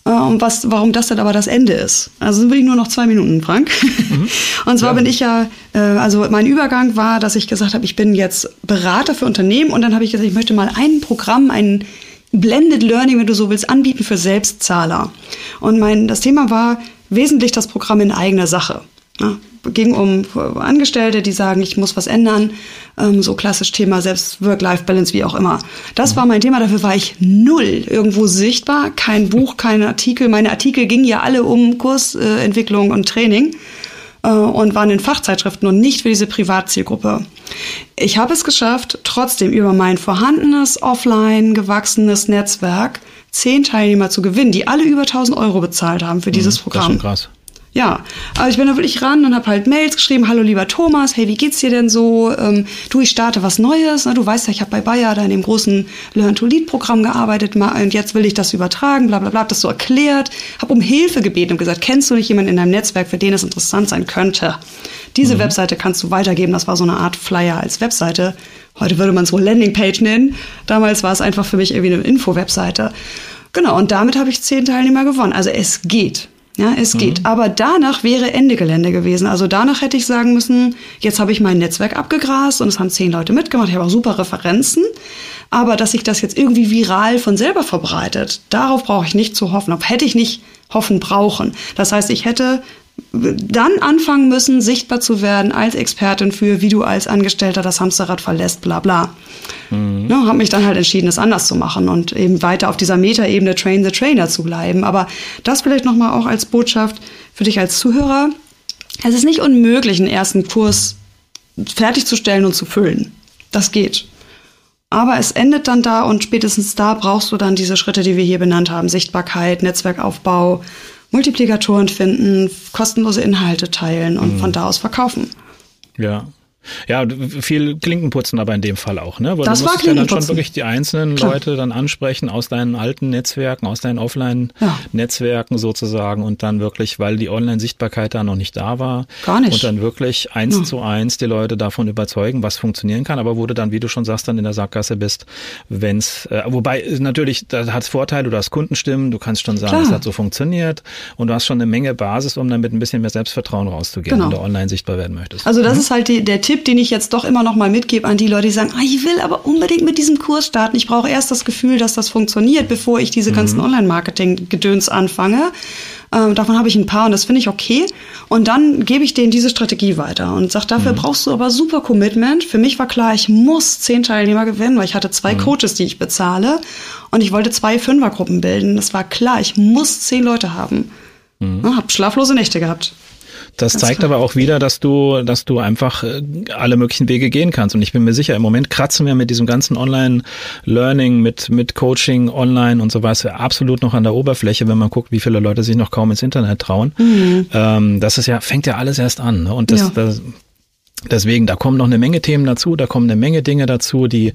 Äh, und was, warum das dann aber das Ende ist. Also sind wirklich nur noch zwei Minuten, Frank. Mhm. Und zwar ja. bin ich ja, äh, also mein Übergang war, dass ich gesagt habe, ich bin jetzt Berater für Unternehmen und dann habe ich gesagt, ich möchte mal ein Programm, ein Blended Learning, wenn du so willst, anbieten für Selbstzahler. Und mein, das Thema war wesentlich das Programm in eigener Sache. Ja, ging um Angestellte, die sagen, ich muss was ändern. Ähm, so klassisch Thema selbst Work-Life-Balance, wie auch immer. Das war mein Thema, dafür war ich null irgendwo sichtbar. Kein Buch, kein Artikel. Meine Artikel gingen ja alle um Kursentwicklung äh, und Training äh, und waren in Fachzeitschriften und nicht für diese Privatzielgruppe. Ich habe es geschafft, trotzdem über mein vorhandenes, offline gewachsenes Netzwerk zehn Teilnehmer zu gewinnen, die alle über 1000 Euro bezahlt haben für dieses Programm. Das ist schon krass. Ja, aber ich bin da wirklich ran und habe halt Mails geschrieben, hallo lieber Thomas, hey, wie geht's dir denn so? Ähm, du, ich starte was Neues. Na, du weißt ja, ich habe bei Bayer da in dem großen Learn to Lead Programm gearbeitet und jetzt will ich das übertragen, bla bla bla, hab das so erklärt, habe um Hilfe gebeten und gesagt, kennst du nicht jemanden in deinem Netzwerk, für den es interessant sein könnte? Diese mhm. Webseite kannst du weitergeben. Das war so eine Art Flyer als Webseite. Heute würde man es wohl Landingpage nennen. Damals war es einfach für mich irgendwie eine Info-Webseite. Genau, und damit habe ich zehn Teilnehmer gewonnen. Also es geht. Ja, es mhm. geht. Aber danach wäre Ende Gelände gewesen. Also danach hätte ich sagen müssen, jetzt habe ich mein Netzwerk abgegrast und es haben zehn Leute mitgemacht. Ich habe auch super Referenzen. Aber dass sich das jetzt irgendwie viral von selber verbreitet, darauf brauche ich nicht zu hoffen. Auf hätte ich nicht hoffen brauchen. Das heißt, ich hätte dann anfangen müssen, sichtbar zu werden als Expertin für, wie du als Angestellter das Hamsterrad verlässt, bla bla. Mhm. Ne, habe mich dann halt entschieden, das anders zu machen und eben weiter auf dieser Metaebene Train the Trainer zu bleiben. Aber das vielleicht nochmal auch als Botschaft für dich als Zuhörer. Es ist nicht unmöglich, einen ersten Kurs fertigzustellen und zu füllen. Das geht. Aber es endet dann da und spätestens da brauchst du dann diese Schritte, die wir hier benannt haben. Sichtbarkeit, Netzwerkaufbau, Multiplikatoren finden, kostenlose Inhalte teilen und mhm. von da aus verkaufen. Ja, ja, viel Klinkenputzen aber in dem Fall auch, ne? Weil das du musst ja dann schon wirklich die einzelnen Klar. Leute dann ansprechen aus deinen alten Netzwerken, aus deinen Offline-Netzwerken ja. sozusagen und dann wirklich, weil die Online-Sichtbarkeit da noch nicht da war. Gar nicht. Und dann wirklich eins ja. zu eins die Leute davon überzeugen, was funktionieren kann, aber wo du dann, wie du schon sagst, dann in der Sackgasse bist, wenn's, äh, wobei natürlich, da hat's Vorteile, du hast Kundenstimmen, du kannst schon sagen, es hat so funktioniert und du hast schon eine Menge Basis, um dann mit ein bisschen mehr Selbstvertrauen rauszugehen, genau. wenn du online sichtbar werden möchtest. Also das mhm. ist halt die, der Tipp, den ich jetzt doch immer noch mal mitgebe an die Leute, die sagen, ah, ich will aber unbedingt mit diesem Kurs starten. Ich brauche erst das Gefühl, dass das funktioniert, bevor ich diese ganzen mhm. Online-Marketing-Gedöns anfange. Ähm, davon habe ich ein paar und das finde ich okay. Und dann gebe ich denen diese Strategie weiter und sage, dafür mhm. brauchst du aber super Commitment. Für mich war klar, ich muss zehn Teilnehmer gewinnen, weil ich hatte zwei mhm. Coaches, die ich bezahle und ich wollte zwei Fünfergruppen bilden. Das war klar, ich muss zehn Leute haben. Mhm. Ja, hab schlaflose Nächte gehabt. Das zeigt aber auch wieder, dass du, dass du einfach äh, alle möglichen Wege gehen kannst. Und ich bin mir sicher, im Moment kratzen wir mit diesem ganzen Online-Learning, mit, mit Coaching online und so weiter absolut noch an der Oberfläche, wenn man guckt, wie viele Leute sich noch kaum ins Internet trauen. Mhm. Ähm, das ist ja, fängt ja alles erst an. Ne? Und das, ja. das Deswegen, da kommen noch eine Menge Themen dazu, da kommen eine Menge Dinge dazu, die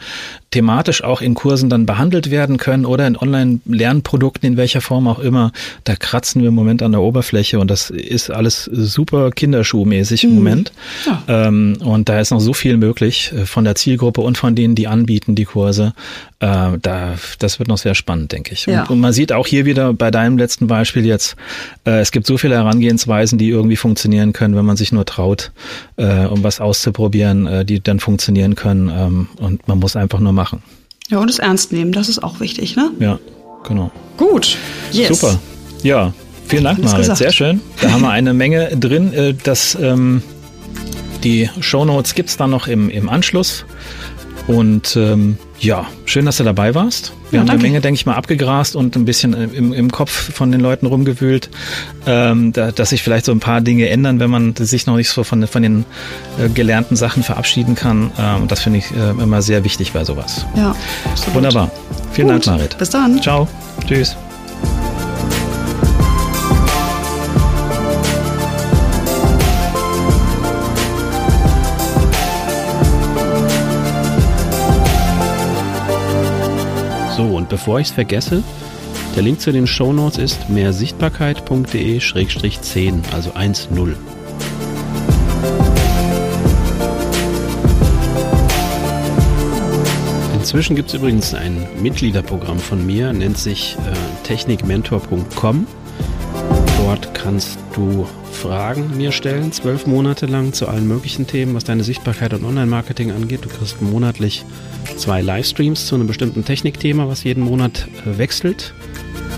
thematisch auch in Kursen dann behandelt werden können oder in Online-Lernprodukten, in welcher Form auch immer. Da kratzen wir im Moment an der Oberfläche und das ist alles super kinderschuhmäßig im mhm. Moment. Ja. Ähm, und da ist noch so viel möglich äh, von der Zielgruppe und von denen, die anbieten, die Kurse. Äh, da, das wird noch sehr spannend, denke ich. Ja. Und, und, man sieht auch hier wieder bei deinem letzten Beispiel jetzt, äh, es gibt so viele Herangehensweisen, die irgendwie funktionieren können, wenn man sich nur traut, äh, um was auszuprobieren, äh, die dann funktionieren können. Ähm, und man muss einfach nur machen. Ja, und es ernst nehmen, das ist auch wichtig, ne? Ja, genau. Gut. Yes. Super. Ja, vielen Dank, Marit. Sehr schön. Da haben wir eine Menge drin. Äh, das, ähm, die Shownotes gibt es dann noch im, im Anschluss. Und ähm, ja, schön, dass du dabei warst. Wir ja, haben danke. eine Menge, denke ich mal, abgegrast und ein bisschen im, im Kopf von den Leuten rumgewühlt, ähm, da, dass sich vielleicht so ein paar Dinge ändern, wenn man sich noch nicht so von, von den äh, gelernten Sachen verabschieden kann. Ähm, das finde ich äh, immer sehr wichtig bei sowas. Ja, absolut. Wunderbar. Vielen Gut. Dank, Marit. Bis dann. Ciao. Tschüss. Bevor ich es vergesse, der Link zu den Shownotes ist mehrsichtbarkeit.de-10, also 1.0. Inzwischen gibt es übrigens ein Mitgliederprogramm von mir, nennt sich äh, technikmentor.com. Dort kannst du Fragen mir stellen, zwölf Monate lang zu allen möglichen Themen, was deine Sichtbarkeit und Online-Marketing angeht. Du kriegst monatlich zwei Livestreams zu einem bestimmten Technikthema, was jeden Monat äh, wechselt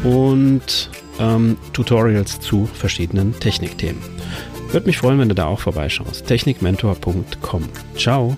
und ähm, Tutorials zu verschiedenen Technikthemen. Würde mich freuen, wenn du da auch vorbeischaust. technikmentor.com. Ciao.